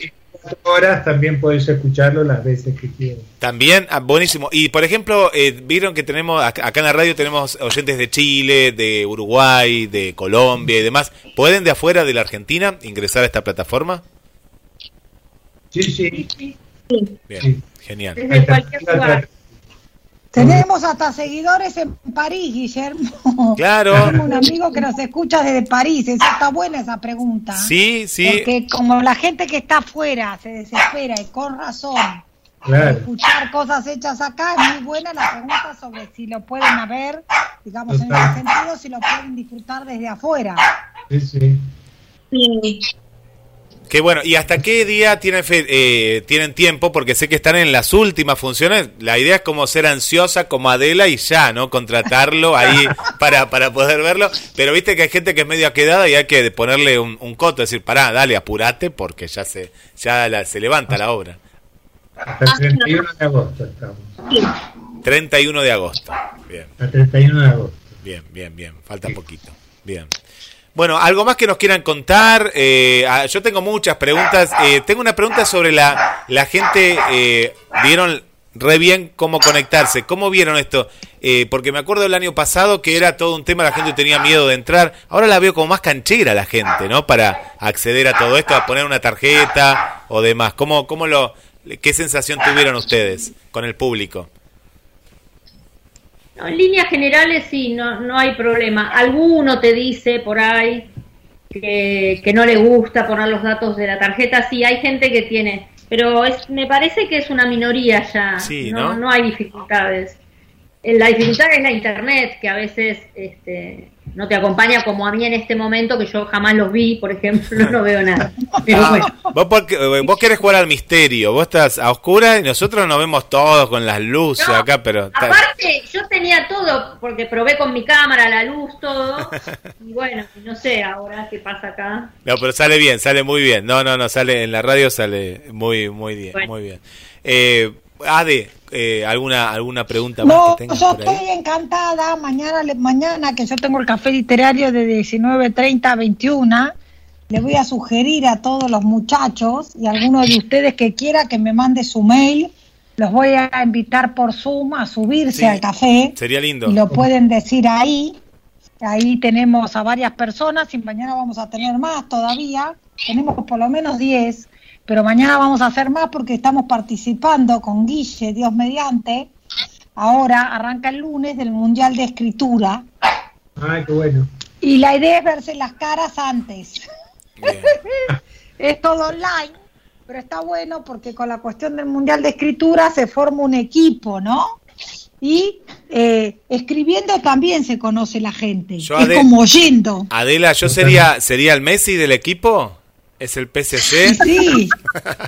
horas también puedes escucharlo las veces que quieras. También, ah, buenísimo. Y por ejemplo, vieron que tenemos acá en la radio tenemos oyentes de Chile, de Uruguay, de Colombia y demás. ¿Pueden de afuera de la Argentina ingresar a esta plataforma? Sí, sí. Bien, genial. Desde cualquier lugar. Tenemos hasta seguidores en París, Guillermo. Claro. Tenemos un amigo que nos escucha desde París. está buena esa pregunta. Sí, sí. Porque como la gente que está afuera se desespera y con razón. Escuchar cosas hechas acá es muy buena la pregunta sobre si lo pueden ver, digamos en ese sentido, si lo pueden disfrutar desde afuera. Sí, sí. Sí. Qué bueno, ¿y hasta qué día tienen, eh, tienen tiempo? Porque sé que están en las últimas funciones. La idea es como ser ansiosa como Adela y ya, ¿no? Contratarlo ahí para, para poder verlo. Pero viste que hay gente que es medio quedada y hay que ponerle un, un coto, decir, pará, dale, apurate porque ya se, ya se levanta la obra. Hasta el 31 de agosto estamos. 31 de agosto, bien. Hasta el 31 de agosto. Bien, bien, bien, falta poquito. Bien. Bueno, algo más que nos quieran contar. Eh, ah, yo tengo muchas preguntas. Eh, tengo una pregunta sobre la, la gente. Eh, ¿Vieron re bien cómo conectarse? ¿Cómo vieron esto? porque me acuerdo del año pasado que era todo un tema, la gente tenía miedo de entrar. Ahora la veo como más canchera la gente, ¿no? Para acceder a todo esto, a poner una tarjeta o demás. ¿Cómo, cómo lo, ¿Qué sensación tuvieron ustedes con el público? En líneas generales sí, no, no hay problema. Alguno te dice por ahí que, que, no le gusta poner los datos de la tarjeta, sí, hay gente que tiene, pero es, me parece que es una minoría ya, no, no hay dificultades. La dificultad es la internet, que a veces este, no te acompaña como a mí en este momento, que yo jamás los vi, por ejemplo, no veo nada. Ah, vos, porque, eh, vos querés jugar al misterio, vos estás a oscuras y nosotros nos vemos todos con las luces acá, pero... Aparte, yo tenía todo, porque probé con mi cámara, la luz, todo, y bueno, no sé ahora qué pasa acá. No, pero sale bien, sale muy bien. No, no, no, sale en la radio sale muy, muy bien, muy bien. Eh, Ade, eh, ¿alguna, ¿alguna pregunta más no, yo estoy encantada. Mañana, mañana que yo tengo el café literario de 19.30 a 21, le voy a sugerir a todos los muchachos y a alguno de ustedes que quiera que me mande su mail. Los voy a invitar por Zoom a subirse al café. Sería lindo. Y lo pueden decir ahí. Ahí tenemos a varias personas y mañana vamos a tener más todavía. Tenemos por lo menos 10 pero mañana vamos a hacer más porque estamos participando con Guille, Dios mediante. Ahora arranca el lunes del Mundial de Escritura. Ay, qué bueno. Y la idea es verse las caras antes. es todo online, pero está bueno porque con la cuestión del Mundial de Escritura se forma un equipo, ¿no? Y eh, escribiendo también se conoce la gente. es como oyendo. Adela, ¿yo sería, sería el Messi del equipo? ¿Es el PSG? Sí.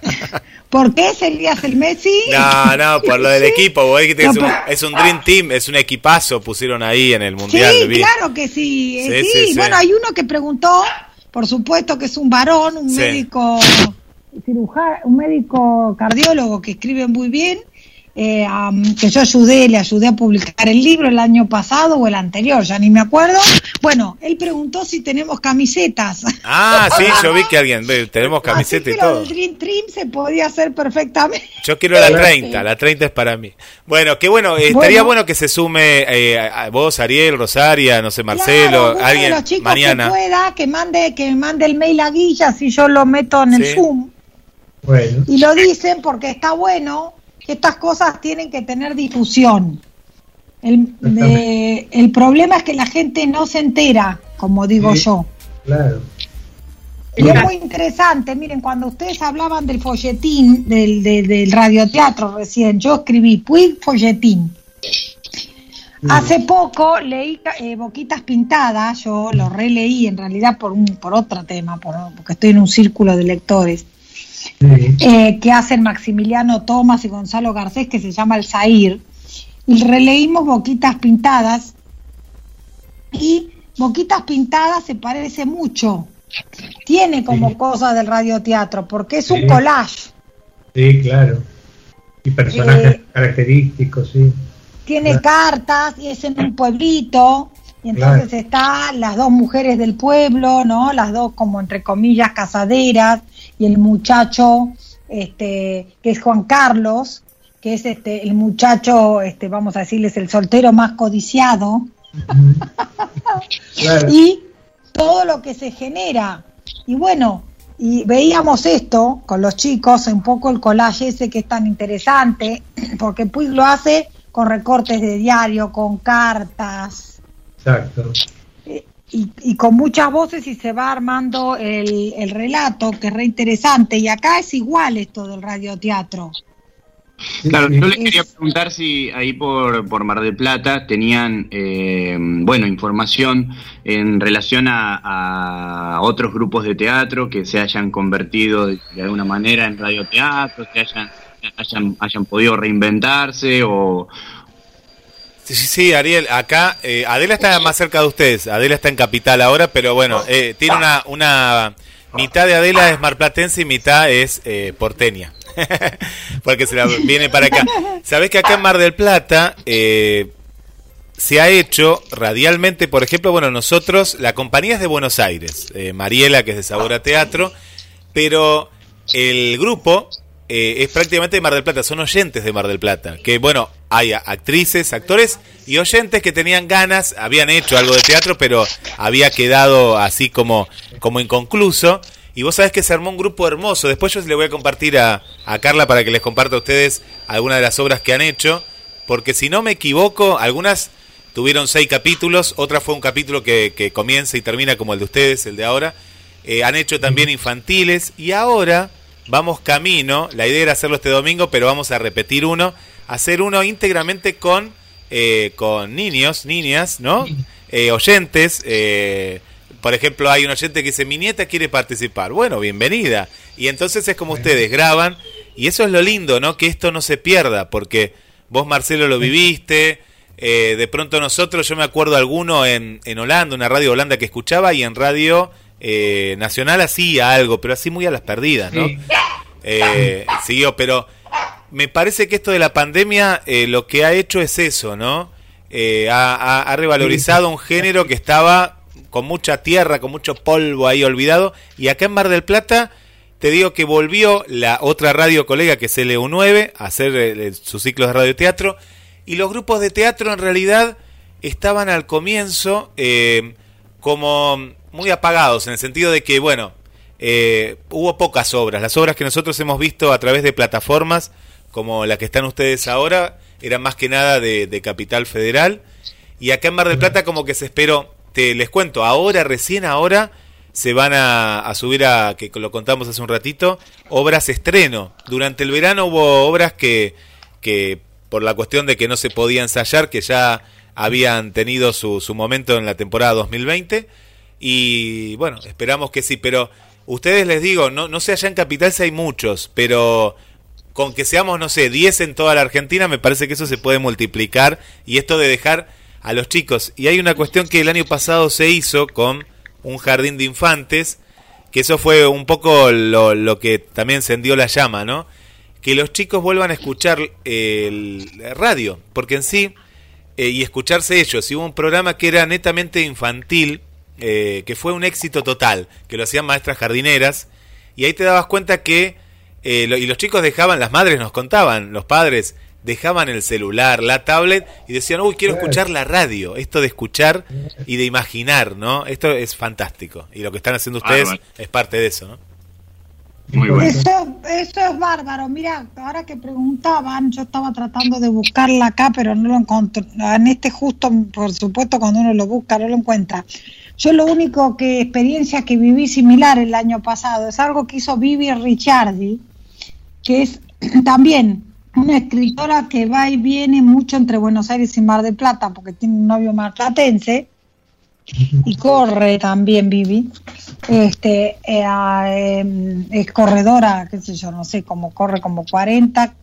¿Por qué serías el Messi? No, no, por lo del equipo. es, un, Dream Team, es un equipazo, pusieron ahí en el Mundial. Sí, claro que sí. Eh, sí, Bueno, hay uno que preguntó, por supuesto que es un varón, un médico cirujano, un médico cardiólogo que escribe muy bien. Eh, que yo ayudé, le ayudé a publicar el libro el año pasado o el anterior, ya ni me acuerdo. Bueno, él preguntó si tenemos camisetas. Ah, sí, yo vi que alguien, tenemos camisetas y todo. El Dream Dream se podía hacer perfectamente. Yo quiero la 30, la 30 es para mí. Bueno, qué bueno, estaría bueno, que se sume eh, a vos, Ariel, Rosaria, no sé, Marcelo, alguien los chicos mañana. Que pueda, que mande, que mande el mail a Guilla si yo lo meto en el Zoom. Bueno. Y lo dicen porque está bueno estas cosas tienen que tener difusión. El, el, problema es que la gente no se entera, como digo yo. Claro. Y es muy interesante, miren, cuando ustedes hablaban del folletín, del, del radioteatro recién, yo escribí Puig Folletín. Hace poco leí eh, Boquitas Pintadas, yo lo releí en realidad por, un, por otro tema, porque estoy en un círculo de lectores. Eh, que hacen Maximiliano Tomás y Gonzalo Garcés, que se llama El Zair. Y releímos Boquitas Pintadas. Y Boquitas Pintadas se parece mucho. Tiene como cosa del radioteatro, porque es un collage. Sí, claro. Y personajes eh, característicos, sí. Tiene cartas y es en un pueblito. Y entonces están las dos mujeres del pueblo, ¿no? Las dos como entre comillas casaderas y el muchacho este, que es Juan Carlos, que es este, el muchacho, este, vamos a decirles, el soltero más codiciado, y todo lo que se genera. Y bueno, y veíamos esto con los chicos, un poco el collage ese que es tan interesante, porque Puig lo hace con recortes de diario, con cartas. Exacto y, con muchas voces y se va armando el, el relato, que es re interesante. Y acá es igual esto del radioteatro. Claro, yo les quería preguntar si ahí por, por Mar del Plata tenían, eh, bueno, información en relación a, otros grupos de teatro que se hayan convertido de, alguna manera en radioteatro, que hayan, hayan, hayan podido reinventarse o, Sí, sí, Ariel, acá eh, Adela está más cerca de ustedes, Adela está en Capital ahora, pero bueno, eh, tiene una, una, mitad de Adela es marplatense y mitad es eh, porteña, porque se la viene para acá. Sabés que acá en Mar del Plata se ha hecho radialmente, por ejemplo, bueno, nosotros, la compañía es de Buenos Aires, Mariela, que es de Sabor a Teatro, pero el grupo es prácticamente de Mar del Plata, son oyentes de Mar del Plata, que bueno, hay actrices, actores y oyentes que tenían ganas, habían hecho algo de teatro, pero había quedado así como, como inconcluso. Y vos sabés que se armó un grupo hermoso. Después yo le voy a compartir a, a Carla para que les comparta a ustedes algunas de las obras que han hecho. Porque si no me equivoco, algunas tuvieron seis capítulos, otra fue un capítulo que, que comienza y termina como el de ustedes, el de ahora. Eh, han hecho también infantiles y ahora vamos camino. La idea era hacerlo este domingo, pero vamos a repetir uno hacer uno íntegramente con, eh, con niños, niñas, ¿no? Eh, oyentes. Eh, por ejemplo, hay un oyente que dice, mi nieta quiere participar. Bueno, bienvenida. Y entonces es como ustedes graban. Y eso es lo lindo, ¿no? Que esto no se pierda, porque vos, Marcelo, lo viviste. de pronto nosotros, yo me acuerdo alguno en, en Holanda, una radio Holanda que escuchaba, y en radio nacional hacía algo, pero así muy a las perdidas, ¿no? siguió, pero me parece que esto de la pandemia eh, lo que ha hecho es eso, ¿no? Eh, ha, revalorizado un género que estaba con mucha tierra, con mucho polvo ahí olvidado. Y acá en Mar del Plata, te digo que volvió la otra radio colega que es LU9 a hacer eh, sus ciclos de radioteatro. Y los grupos de teatro en realidad estaban al comienzo como muy apagados, en el sentido de que, bueno, hubo pocas obras. Las obras que nosotros hemos visto a través de plataformas como la que están ustedes ahora, era más que nada de, Capital Federal. Y acá en Mar del Plata como que se esperó, te les cuento, ahora, recién ahora, se van a, subir a, que lo contamos hace un ratito, obras estreno. Durante el verano hubo obras que, que por la cuestión de que no se podía ensayar, que ya habían tenido su, su momento en la temporada 2020. Y bueno, esperamos que sí, pero ustedes les digo, no, no sé allá en Capital si hay muchos, pero con que seamos, no sé, 10 en toda la Argentina, me parece que eso se puede multiplicar y esto de dejar a los chicos. Y hay una cuestión que el año pasado se hizo con un jardín de infantes, que eso fue un poco lo, lo que también encendió la llama, ¿no? que los chicos vuelvan a escuchar el radio, porque en sí, eh, y escucharse ellos, y hubo un programa que era netamente infantil, eh, que fue un éxito total, que lo hacían maestras jardineras, y ahí te dabas cuenta que, eh, y los chicos dejaban, las madres nos contaban, los padres dejaban el celular, la tablet, y decían, uy, quiero escuchar la radio, esto de escuchar y de imaginar, ¿no? Esto es fantástico, y lo que están haciendo ustedes es parte de eso, ¿no? Eso, eso es bárbaro. Mira, ahora que preguntaban, yo estaba tratando de buscarla acá, pero no lo encontré. En este justo, por supuesto, cuando uno lo busca, no lo encuentra. Yo lo único que experiencia que viví similar el año pasado es algo que hizo Vivi Ricciardi, que es también una escritora que va y viene mucho entre Buenos Aires y Mar del Plata, porque tiene un novio marplatense, y corre también Vivi. Este, eh, em, es corredora, qué sé yo, no sé, como corre como 40,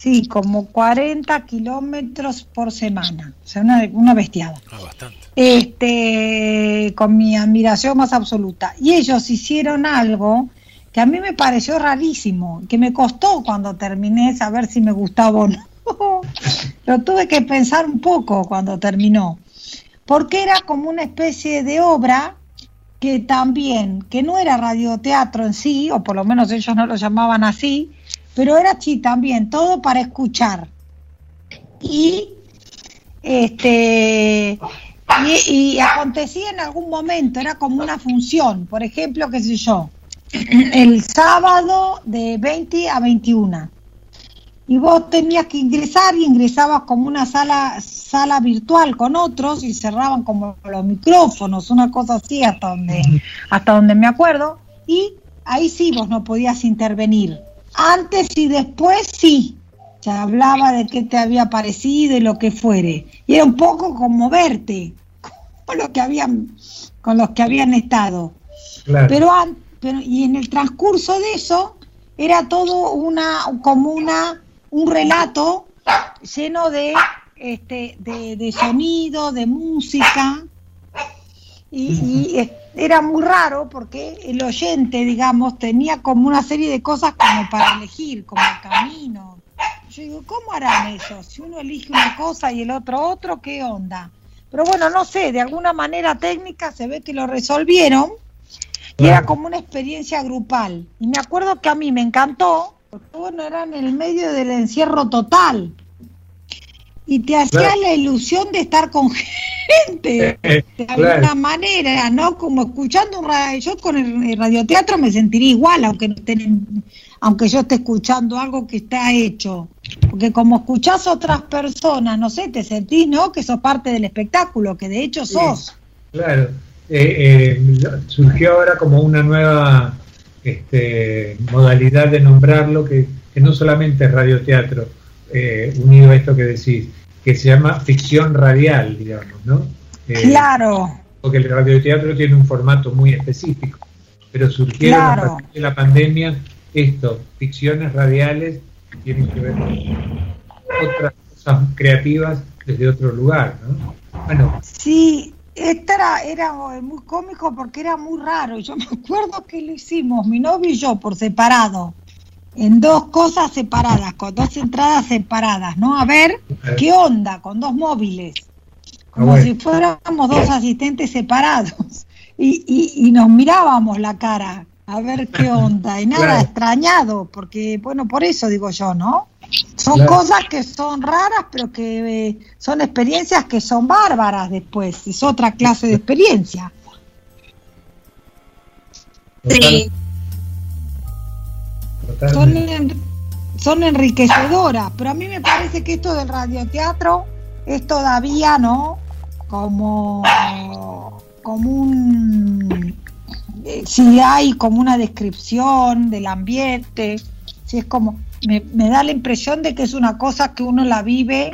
sí, como 40 kilómetros por semana, o sea, una, una bestiada. Ah, bastante. Este, con mi admiración más absoluta. Y ellos hicieron algo que a mí me pareció rarísimo, que me costó cuando terminé saber si me gustaba o no. Lo tuve que pensar un poco cuando terminó porque era como una especie de obra que también, que no era radioteatro en sí, o por lo menos ellos no lo llamaban así, pero era sí también, todo para escuchar. Y este y, y, acontecía en algún momento, era como una función, por ejemplo, qué sé yo, el sábado de 20 a 21 y vos tenías que ingresar y ingresabas como una sala sala virtual con otros y cerraban como los micrófonos, una cosa así hasta donde hasta donde me acuerdo y ahí sí vos no podías intervenir. Antes y después sí. Se hablaba de qué te había parecido y lo que fuere. Y era un poco como verte con lo que habían con los que habían estado. Pero, pero y en el transcurso de eso era todo una como una un relato lleno de, este, de, sonido, de música, y, era muy raro porque el oyente, digamos, tenía como una serie de cosas como para elegir, como el camino. Yo digo, ¿cómo harán eso? Si uno elige una cosa y el otro otro, ¿qué onda? Pero bueno, no sé, de alguna manera técnica se ve que lo resolvieron y era como una experiencia grupal. Y me acuerdo que a mí me encantó porque bueno, era en el medio del encierro total. Y te hacía la ilusión de estar con gente, eh, de alguna manera, ¿no? Como escuchando un radio. Yo con el radioteatro me sentiría igual, aunque, aunque yo esté escuchando algo que está hecho. Porque como escuchás otras personas, no sé, te sentís, ¿no? Que sos parte del espectáculo, que de hecho sos. claro. Eh, eh, surgió ahora como una nueva este, modalidad de nombrarlo, que, no solamente es radioteatro, eh, unido a esto que decís, que se llama ficción radial, digamos, ¿no? Eh, claro. Porque el radioteatro tiene un formato muy específico, pero surgieron a partir de la pandemia esto, ficciones radiales tienen que ver con otras cosas creativas desde otro lugar, ¿no? Bueno. Sí, este era, era muy cómico porque era muy raro. Yo me acuerdo que lo hicimos, mi novio y yo, por separado, en dos cosas separadas, con dos entradas separadas, ¿no? A ver qué onda, con dos móviles, como si fuéramos dos asistentes separados. Y, y, y nos mirábamos la cara, a ver qué onda. Y nada, extrañado, porque, bueno, por eso digo yo, ¿no? Son cosas que son raras, pero que eh, son experiencias que son bárbaras después. Es otra clase de experiencia. Sí. Son, enriquecedoras, pero a mí me parece que esto del radioteatro es todavía, ¿no? Como, como un. Eh, si hay como una descripción del ambiente, si es como me, da la impresión de que es una cosa que uno la vive.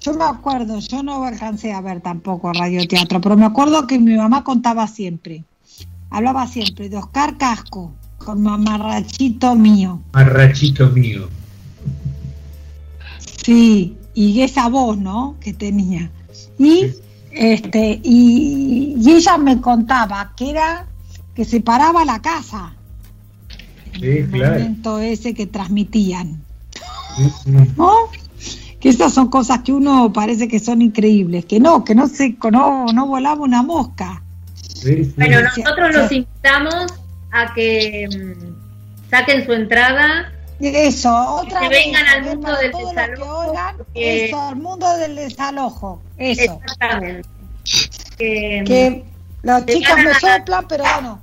Yo me acuerdo, yo no alcancé a ver tampoco radioteatro, pero me acuerdo que mi mamá contaba siempre, hablaba siempre de Oscar Casco, con mamarrachito mío. Marrachito mío. Sí, y esa voz, ¿no? Que tenía. Y, este, y, y ella me contaba que era que se paraba la casa Sí, claro. momento ese que transmitían. ¿No? Que esas son cosas que uno parece que son increíbles, que no, que no se no, no volaba una mosca. Bueno, nosotros los invitamos a que mm, saquen su entrada. Eso, otra que vengan al mundo del desalojo. Eso, al mundo del desalojo. Eso. Exactamente. Que, los chicos me soplan, pero bueno,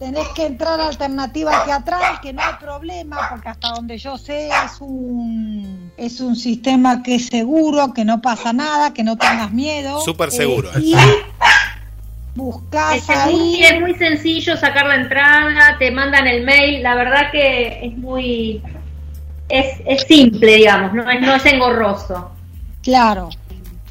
tenés que entrar a alternativa teatral, que no hay problema, porque hasta donde yo sé es un es un sistema que es seguro, que no pasa nada, que no tengas miedo. Súper seguro. Eh, y buscas es Muy, es muy sencillo sacar la entrada, te mandan el mail, la verdad que es muy es, es simple, digamos, no es, no es engorroso. Claro,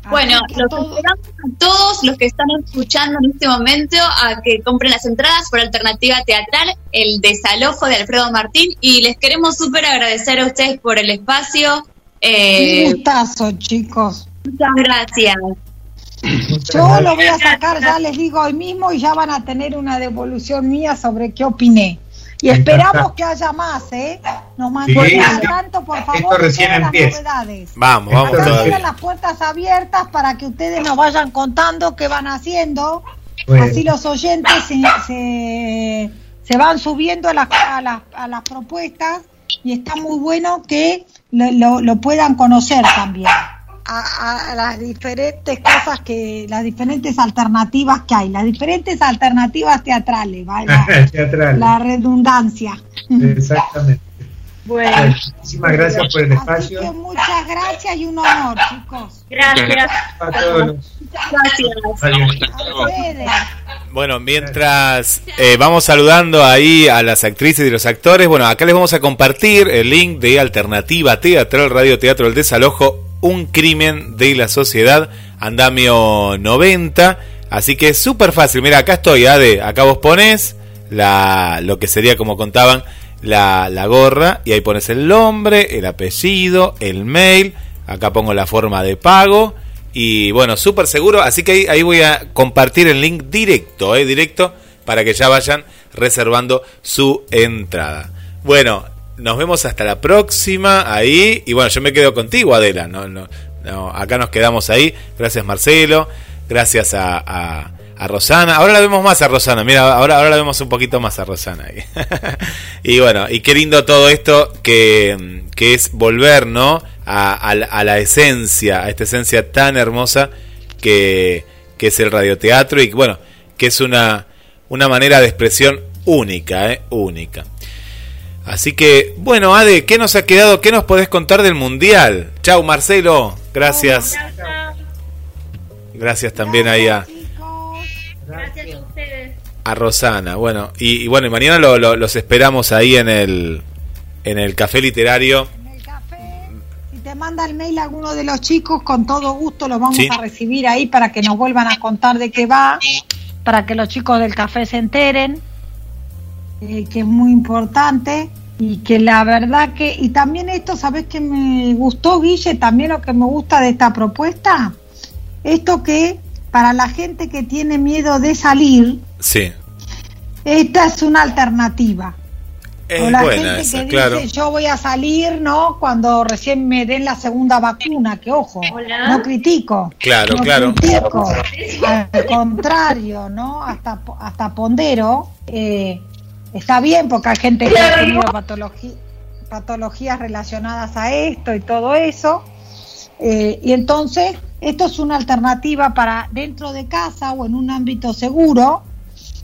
bueno, los esperamos a todos los que están escuchando en este momento a que compren las entradas por Alternativa Teatral, el desalojo de Alfredo Martín, y les queremos súper agradecer a ustedes por el espacio. Eh, Un gustazo, chicos. Muchas gracias. Yo lo voy a sacar, ya les digo hoy mismo, y ya van a tener una devolución mía sobre qué opiné. Y esperamos que haya más, ¿eh? Nos mantengan tanto, por favor, recién las novedades. Vamos, vamos todavía. las puertas abiertas para que ustedes nos vayan contando qué van haciendo. Así los oyentes se, se, van subiendo a las, a, las, a las propuestas y está muy bueno que lo, lo puedan conocer también a, las diferentes cosas que, las diferentes alternativas que hay, las diferentes alternativas teatrales, La, redundancia. Exactamente. Bueno, muchísimas gracias por el espacio. muchas gracias y un honor, chicos. Gracias. A todos. Gracias. Bueno, mientras eh, vamos saludando ahí a las actrices y los actores, bueno, acá les vamos a compartir el link de Alternativa Teatral Radio Teatro El Desalojo un crimen de la sociedad, andamio 90. Así que es súper fácil. Mira, acá estoy, Ade. Acá vos pones la, lo que sería como contaban la, la gorra y ahí pones el nombre, el apellido, el mail. Acá pongo la forma de pago. Y bueno, súper seguro. Así que ahí, ahí, voy a compartir el link directo, eh, directo, para que ya vayan reservando su entrada. Bueno, nos vemos hasta la próxima ahí. Y bueno, yo me quedo contigo, Adela. No, no, no acá nos quedamos ahí. Gracias, Marcelo. Gracias a, Rosana. Ahora la vemos más a Rosana. Mira, ahora, ahora la vemos un poquito más a Rosana. Y bueno, y qué lindo todo esto que, que es volver, ¿no? A, a, la esencia, a esta esencia tan hermosa que, que es el radioteatro y bueno, que es una, una manera de expresión única, ¿eh? Única. Así que, bueno, Ade, ¿qué nos ha quedado? ¿Qué nos podés contar del Mundial? Chau, Marcelo. Gracias. Gracias también ahí a... Gracias a ustedes. A Rosana. Bueno, y, bueno, y mañana los esperamos ahí en el, en el café literario. En el café. Si te manda el mail alguno de los chicos, con todo gusto los vamos a recibir ahí para que nos vuelvan a contar de qué va, para que los chicos del café se enteren. Eh, que es muy importante y que la verdad que, y también esto, ¿sabes que me gustó, Guille? También lo que me gusta de esta propuesta, esto que para la gente que tiene miedo de salir, sí. esta es una alternativa. Es la gente que dice yo voy a salir, ¿no? Cuando recién me den la segunda vacuna, que ojo, no critico. Claro, no claro. Critico, al contrario, ¿no? Hasta, hasta pondero. Eh, está bien porque hay gente que ha tenido patologías relacionadas a esto y todo eso. Eh, y entonces, esto es una alternativa para dentro de casa o en un ámbito seguro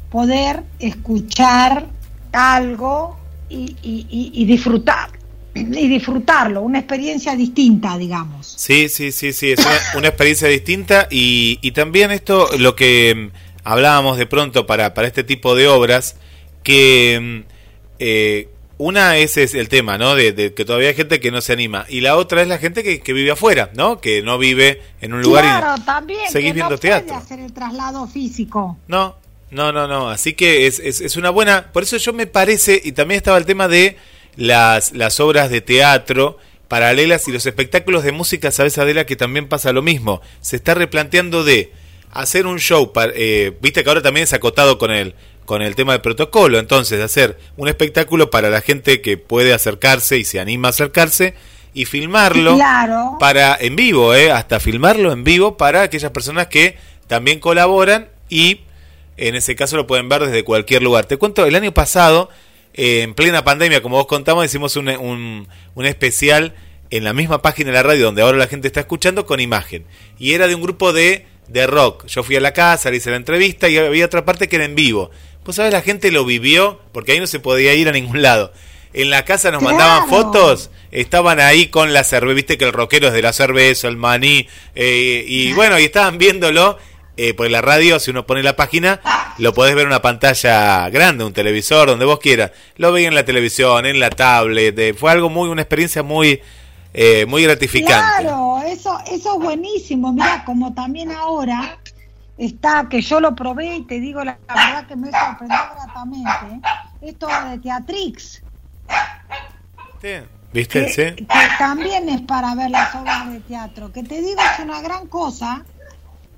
poder escuchar algo y, disfrutar y disfrutarlo, una experiencia distinta, digamos. Sí, sí, sí, sí, es una, experiencia distinta y, y, también esto, lo que mm, hablábamos de pronto para, para este tipo de obras, que mm, eh, una es, es, el tema, ¿no? De, que todavía hay gente que no se anima. Y la otra es la gente que, vive afuera, ¿no? Que no vive en un lugar claro, y también, seguís que viendo no teatro. Puede hacer el traslado físico. No, no, no, no. Así que es, es, es, una buena. Por eso yo me parece, y también estaba el tema de las, las obras de teatro paralelas y los espectáculos de música, ¿sabes, Adela? Que también pasa lo mismo. Se está replanteando de hacer un show. Para, eh, Viste que ahora también es acotado con el con el tema del protocolo. Entonces, hacer un espectáculo para la gente que puede acercarse y se anima a acercarse y filmarlo para en vivo, ¿eh? hasta filmarlo en vivo para aquellas personas que también colaboran y en ese caso lo pueden ver desde cualquier lugar. Te cuento, el año pasado, eh, en plena pandemia, como vos contamos, hicimos un, un, un especial en la misma página de la radio donde ahora la gente está escuchando con imagen. Y era de un grupo de, de rock. Yo fui a la casa, le hice la entrevista y había otra parte que era en vivo. Pues sabes, la gente lo vivió porque ahí no se podía ir a ningún lado. En la casa nos mandaban fotos, estaban ahí con la cerveza, viste que el rockero es de la cerveza, el maní, eh, y bueno, y estaban viéndolo eh, por la radio, si uno pone la página, lo podés ver en una pantalla grande, un televisor, donde vos quieras. Lo veía en la televisión, en la tablet, eh, fue algo muy, una experiencia muy, eh, muy gratificante. Claro, eso, eso es buenísimo. Mira, como también ahora está, que yo lo probé y te digo la, verdad que me sorprendió gratamente, esto de Teatrix. Sí. ¿Viste? Que, sí. que también es para ver las obras de teatro. Que te digo, es una gran cosa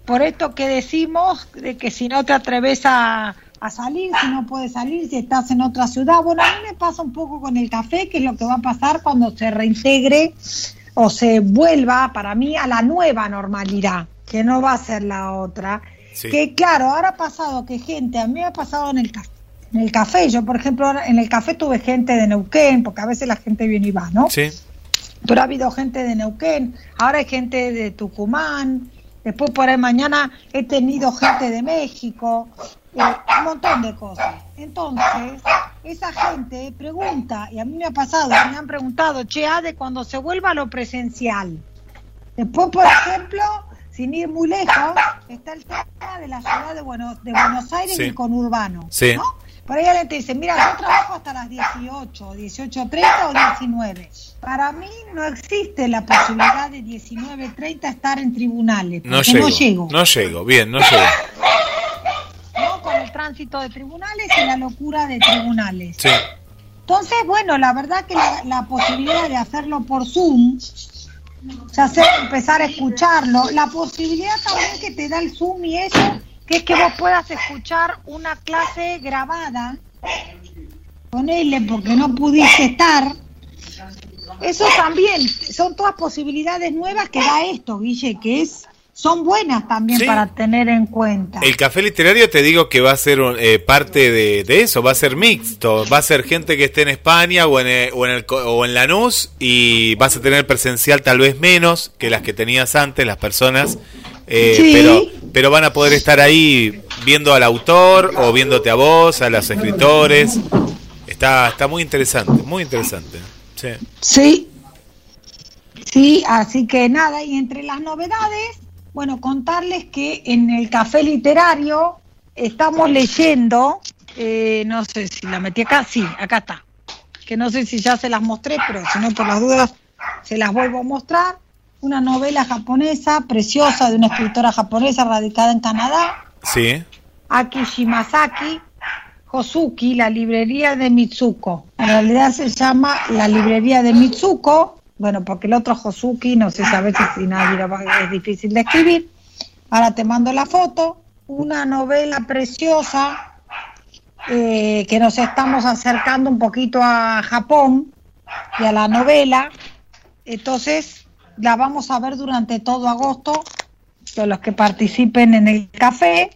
por esto que decimos de que si no te atreves a, salir, si no puedes salir, si estás en otra ciudad. Bueno, a mí me pasa un poco con el café, que es lo que va a pasar cuando se reintegre o se vuelva, para mí, a la nueva normalidad, que no va a ser la otra. Que claro, ahora ha pasado que gente, a mí me ha pasado en el café. En el café, yo por ejemplo en el café tuve gente de Neuquén, porque a veces la gente viene y va, ¿no? Sí. Pero ha habido gente de Neuquén, ahora hay gente de Tucumán, Después por ahí mañana he tenido gente de México, eh, un montón de cosas. Entonces, esa gente pregunta, y a mí me ha pasado, me han preguntado, che, de cuando se vuelva a lo presencial. Después, por ejemplo, sin ir muy lejos, está el tema de la ciudad de Buenos, de Buenos Aires y con Urbano. Sí. ¿no? Por ahí alguien te dice, mira, yo trabajo hasta las 18, 18.30 o 19. Para mí no existe la posibilidad de 19.30 estar en tribunales. No llego, no llego. bien, no llego. No, con el tránsito de tribunales y la locura de tribunales. Sí. Entonces, bueno, la verdad que la, posibilidad de hacerlo por Zoom, o hacer, empezar a escucharlo, la posibilidad también que te da el Zoom y eso que es que vos puedas escuchar una clase grabada con él porque no pudiste estar. Eso también son todas posibilidades nuevas que da esto, Guille, que es son buenas también para tener en cuenta. El café literario te digo que va a ser eh, parte de, eso, va a ser mixto, va a ser gente que esté en España o en, eh, o en, el, o en Lanús y vas a tener presencial tal vez menos que las que tenías antes, las personas eh, pero, pero van a poder estar ahí viendo al autor o viéndote a vos, a los escritores. Está, está muy interesante, muy interesante. Sí. sí. Sí, así que nada, y entre las novedades, bueno, contarles que en el café literario estamos leyendo, eh, no sé si la metí acá, sí, acá está, que no sé si ya se las mostré, pero si no, por las dudas, se las vuelvo a mostrar una novela japonesa preciosa de una escritora japonesa radicada en Canadá. Sí. Aki Shimasaki Hosuki, la librería de Mitsuko. En realidad se llama la librería de Mitsuko, bueno, porque el otro Hosuki, no sé si a veces si es difícil de escribir. Ahora te mando la foto. Una novela preciosa eh, que nos estamos acercando un poquito a Japón y a la novela. Entonces, la vamos a ver durante todo agosto, los que participen en el café.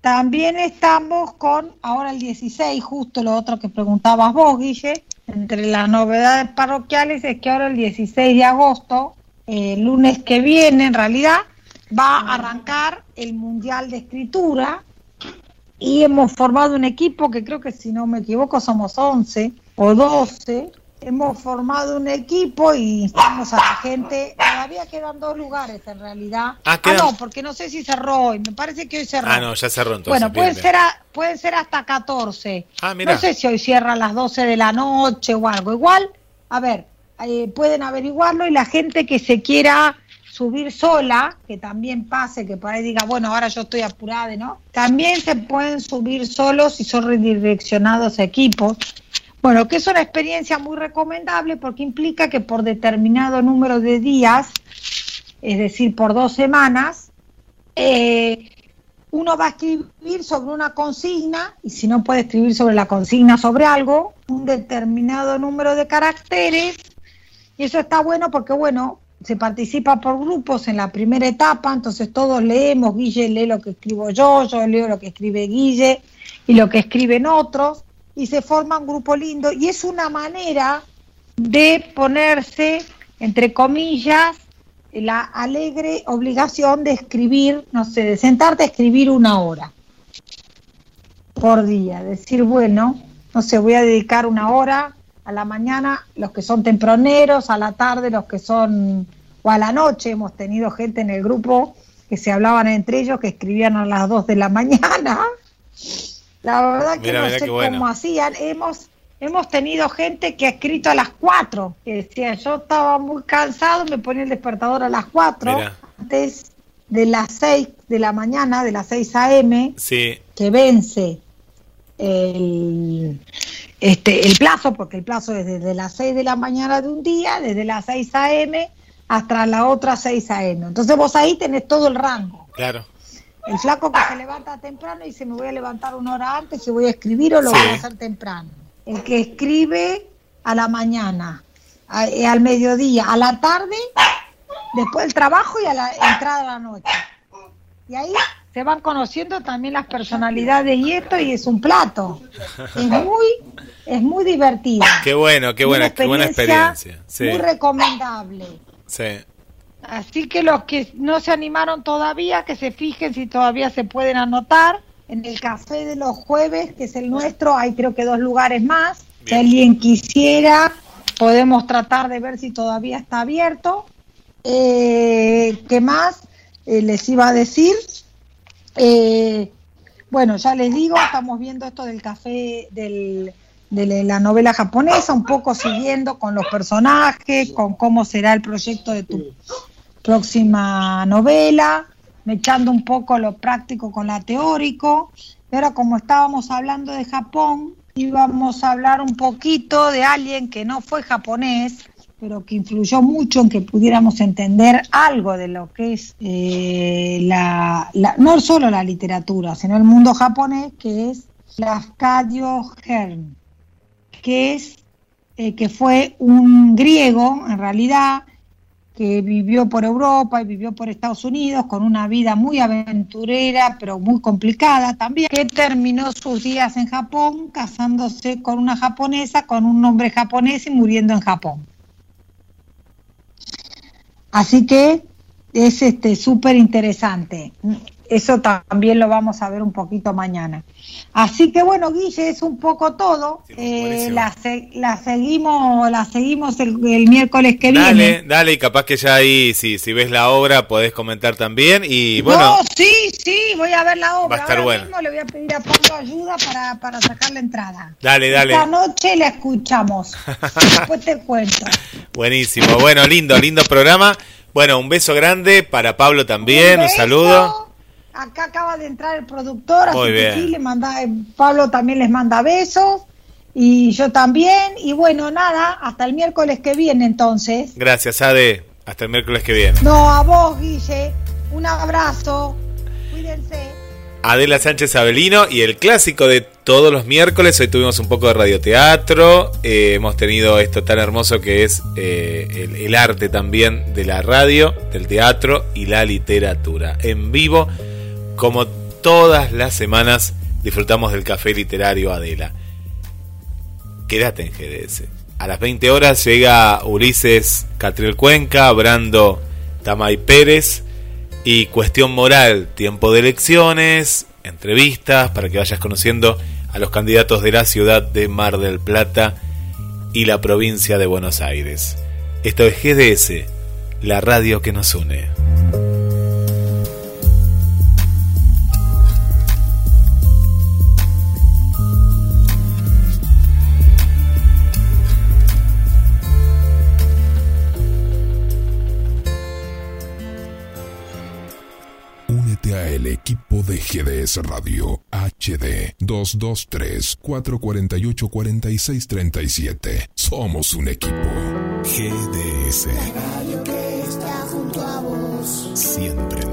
También estamos con, ahora el 16, justo lo otro que preguntabas vos, Guille, entre las novedades parroquiales es que ahora el 16 de agosto, el lunes que viene en realidad, va a arrancar el Mundial de Escritura y hemos formado un equipo que creo que si no me equivoco somos 11 o 12 hemos formado un equipo y instamos a la gente. Todavía quedan dos lugares en realidad. Ah, ah, no, porque no sé si cerró hoy. Me parece que hoy cerró. Ah, no, ya cerró entonces. Bueno, pueden, Ser pueden ser hasta 14. Ah, mira. No sé si hoy cierra a las 12 de la noche o algo. Igual, a ver, eh, pueden averiguarlo y la gente que se quiera subir sola, que también pase, que por ahí diga, bueno, ahora yo estoy apurada, ¿no? También se pueden subir solos y son redireccionados a equipos bueno, que es una experiencia muy recomendable porque implica que por determinado número de días, es decir, por dos semanas, eh, uno va a escribir sobre una consigna y si no puede escribir sobre la consigna sobre algo, un determinado número de caracteres. Y eso está bueno porque, bueno, se participa por grupos en la primera etapa, entonces todos leemos, Guille lee lo que escribo yo, yo leo lo que escribe Guille y lo que escriben otros, y se forma un grupo lindo, y es una manera de ponerse, entre comillas, la alegre obligación de escribir, no sé, de sentarte a escribir una hora por día, decir, bueno, no sé, voy a dedicar una hora a la mañana los que son temproneros, a la tarde los que son, o a la noche, hemos tenido gente en el grupo que se hablaban entre ellos, que escribían a las 2 de la mañana. La verdad que no sé cómo hacían. Hemos, hemos tenido gente que ha escrito a las 4, que decía, yo estaba muy cansado, me ponía el despertador a las 4, antes de las 6 de la mañana, de las 6 a.m., sí. que vence el, este, el plazo, porque el plazo es desde las 6 de la mañana de un día, desde las 6 a.m. hasta la otra 6 a.m. Entonces vos ahí tenés todo el rango. Claro. El flaco que se levanta temprano y dice me voy a levantar una hora antes y voy a escribir o lo voy a hacer temprano. El que escribe a la mañana, eh, al mediodía, a la tarde, después del trabajo y a la entrada de la noche. Y ahí se van conociendo también las personalidades y esto y es un plato. Es muy, es muy divertido. Qué bueno, qué buena, qué buena experiencia. Muy recomendable. Sí. Así que los que no se animaron todavía, que se fijen si todavía se pueden anotar. En el café de los jueves, que es el nuestro, hay creo que dos lugares más. Si alguien quisiera, podemos tratar de ver si todavía está abierto. Eh, ¿Qué más eh, les iba a decir? Eh, bueno, ya les digo, estamos viendo esto del café, del, de la novela japonesa, un poco siguiendo con los personajes, con cómo será el proyecto de tu próxima novela, echando un poco lo práctico con lo teórico. Pero como estábamos hablando de Japón, íbamos a hablar un poquito de alguien que no fue japonés, pero que influyó mucho en que pudiéramos entender algo de lo que es eh, la, no solo la literatura, sino el mundo japonés, que es Lafcadio Hearn, que es eh, que fue un griego, en realidad, que vivió por Europa y vivió por Estados Unidos con una vida muy aventurera, pero muy complicada también, que terminó sus días en Japón casándose con una japonesa, con un nombre japonés y muriendo en Japón. Así que es este súper interesante. Eso también lo vamos a ver un poquito mañana. Así que bueno, Guille, es un poco todo. Eh, la, seguimos, la seguimos el, miércoles que viene. Dale, dale, y capaz que ya ahí, si, si ves la obra, podés comentar también. Y bueno. No, sí, sí, voy a ver la obra. Va a estar bueno. le voy a pedir a Pablo ayuda para, para sacar la entrada. Dale, dale. Esta noche la escuchamos. Después te cuento. Buenísimo. Bueno, lindo, lindo programa. Bueno, un beso grande para Pablo también. un saludo acá acaba de entrar el productor, así que sí, le manda, eh, Pablo también les manda besos y yo también. Y bueno, nada, hasta el miércoles que viene entonces. Gracias, Ade. Hasta el miércoles que viene. No, a vos, Guille. Un abrazo. Cuídense. Adela Sánchez Abelino y el clásico de todos los miércoles. Hoy tuvimos un poco de radioteatro. Eh, hemos tenido esto tan hermoso que es eh, el arte también de la radio, del teatro y la literatura. En vivo como todas las semanas, disfrutamos del café literario Adela. Quédate en GDS. A las 20 horas llega Ulises Catriel Cuenca, Brando Tamay Pérez y Cuestión Moral, tiempo de elecciones, entrevistas para que vayas conociendo a los candidatos de la ciudad de Mar del Plata y la provincia de Buenos Aires. Esto es GDS, la radio que nos une. Equipo de GDS Radio HD 223-448-4637. Somos un equipo. GDS. La radio que está junto a vos. Siempre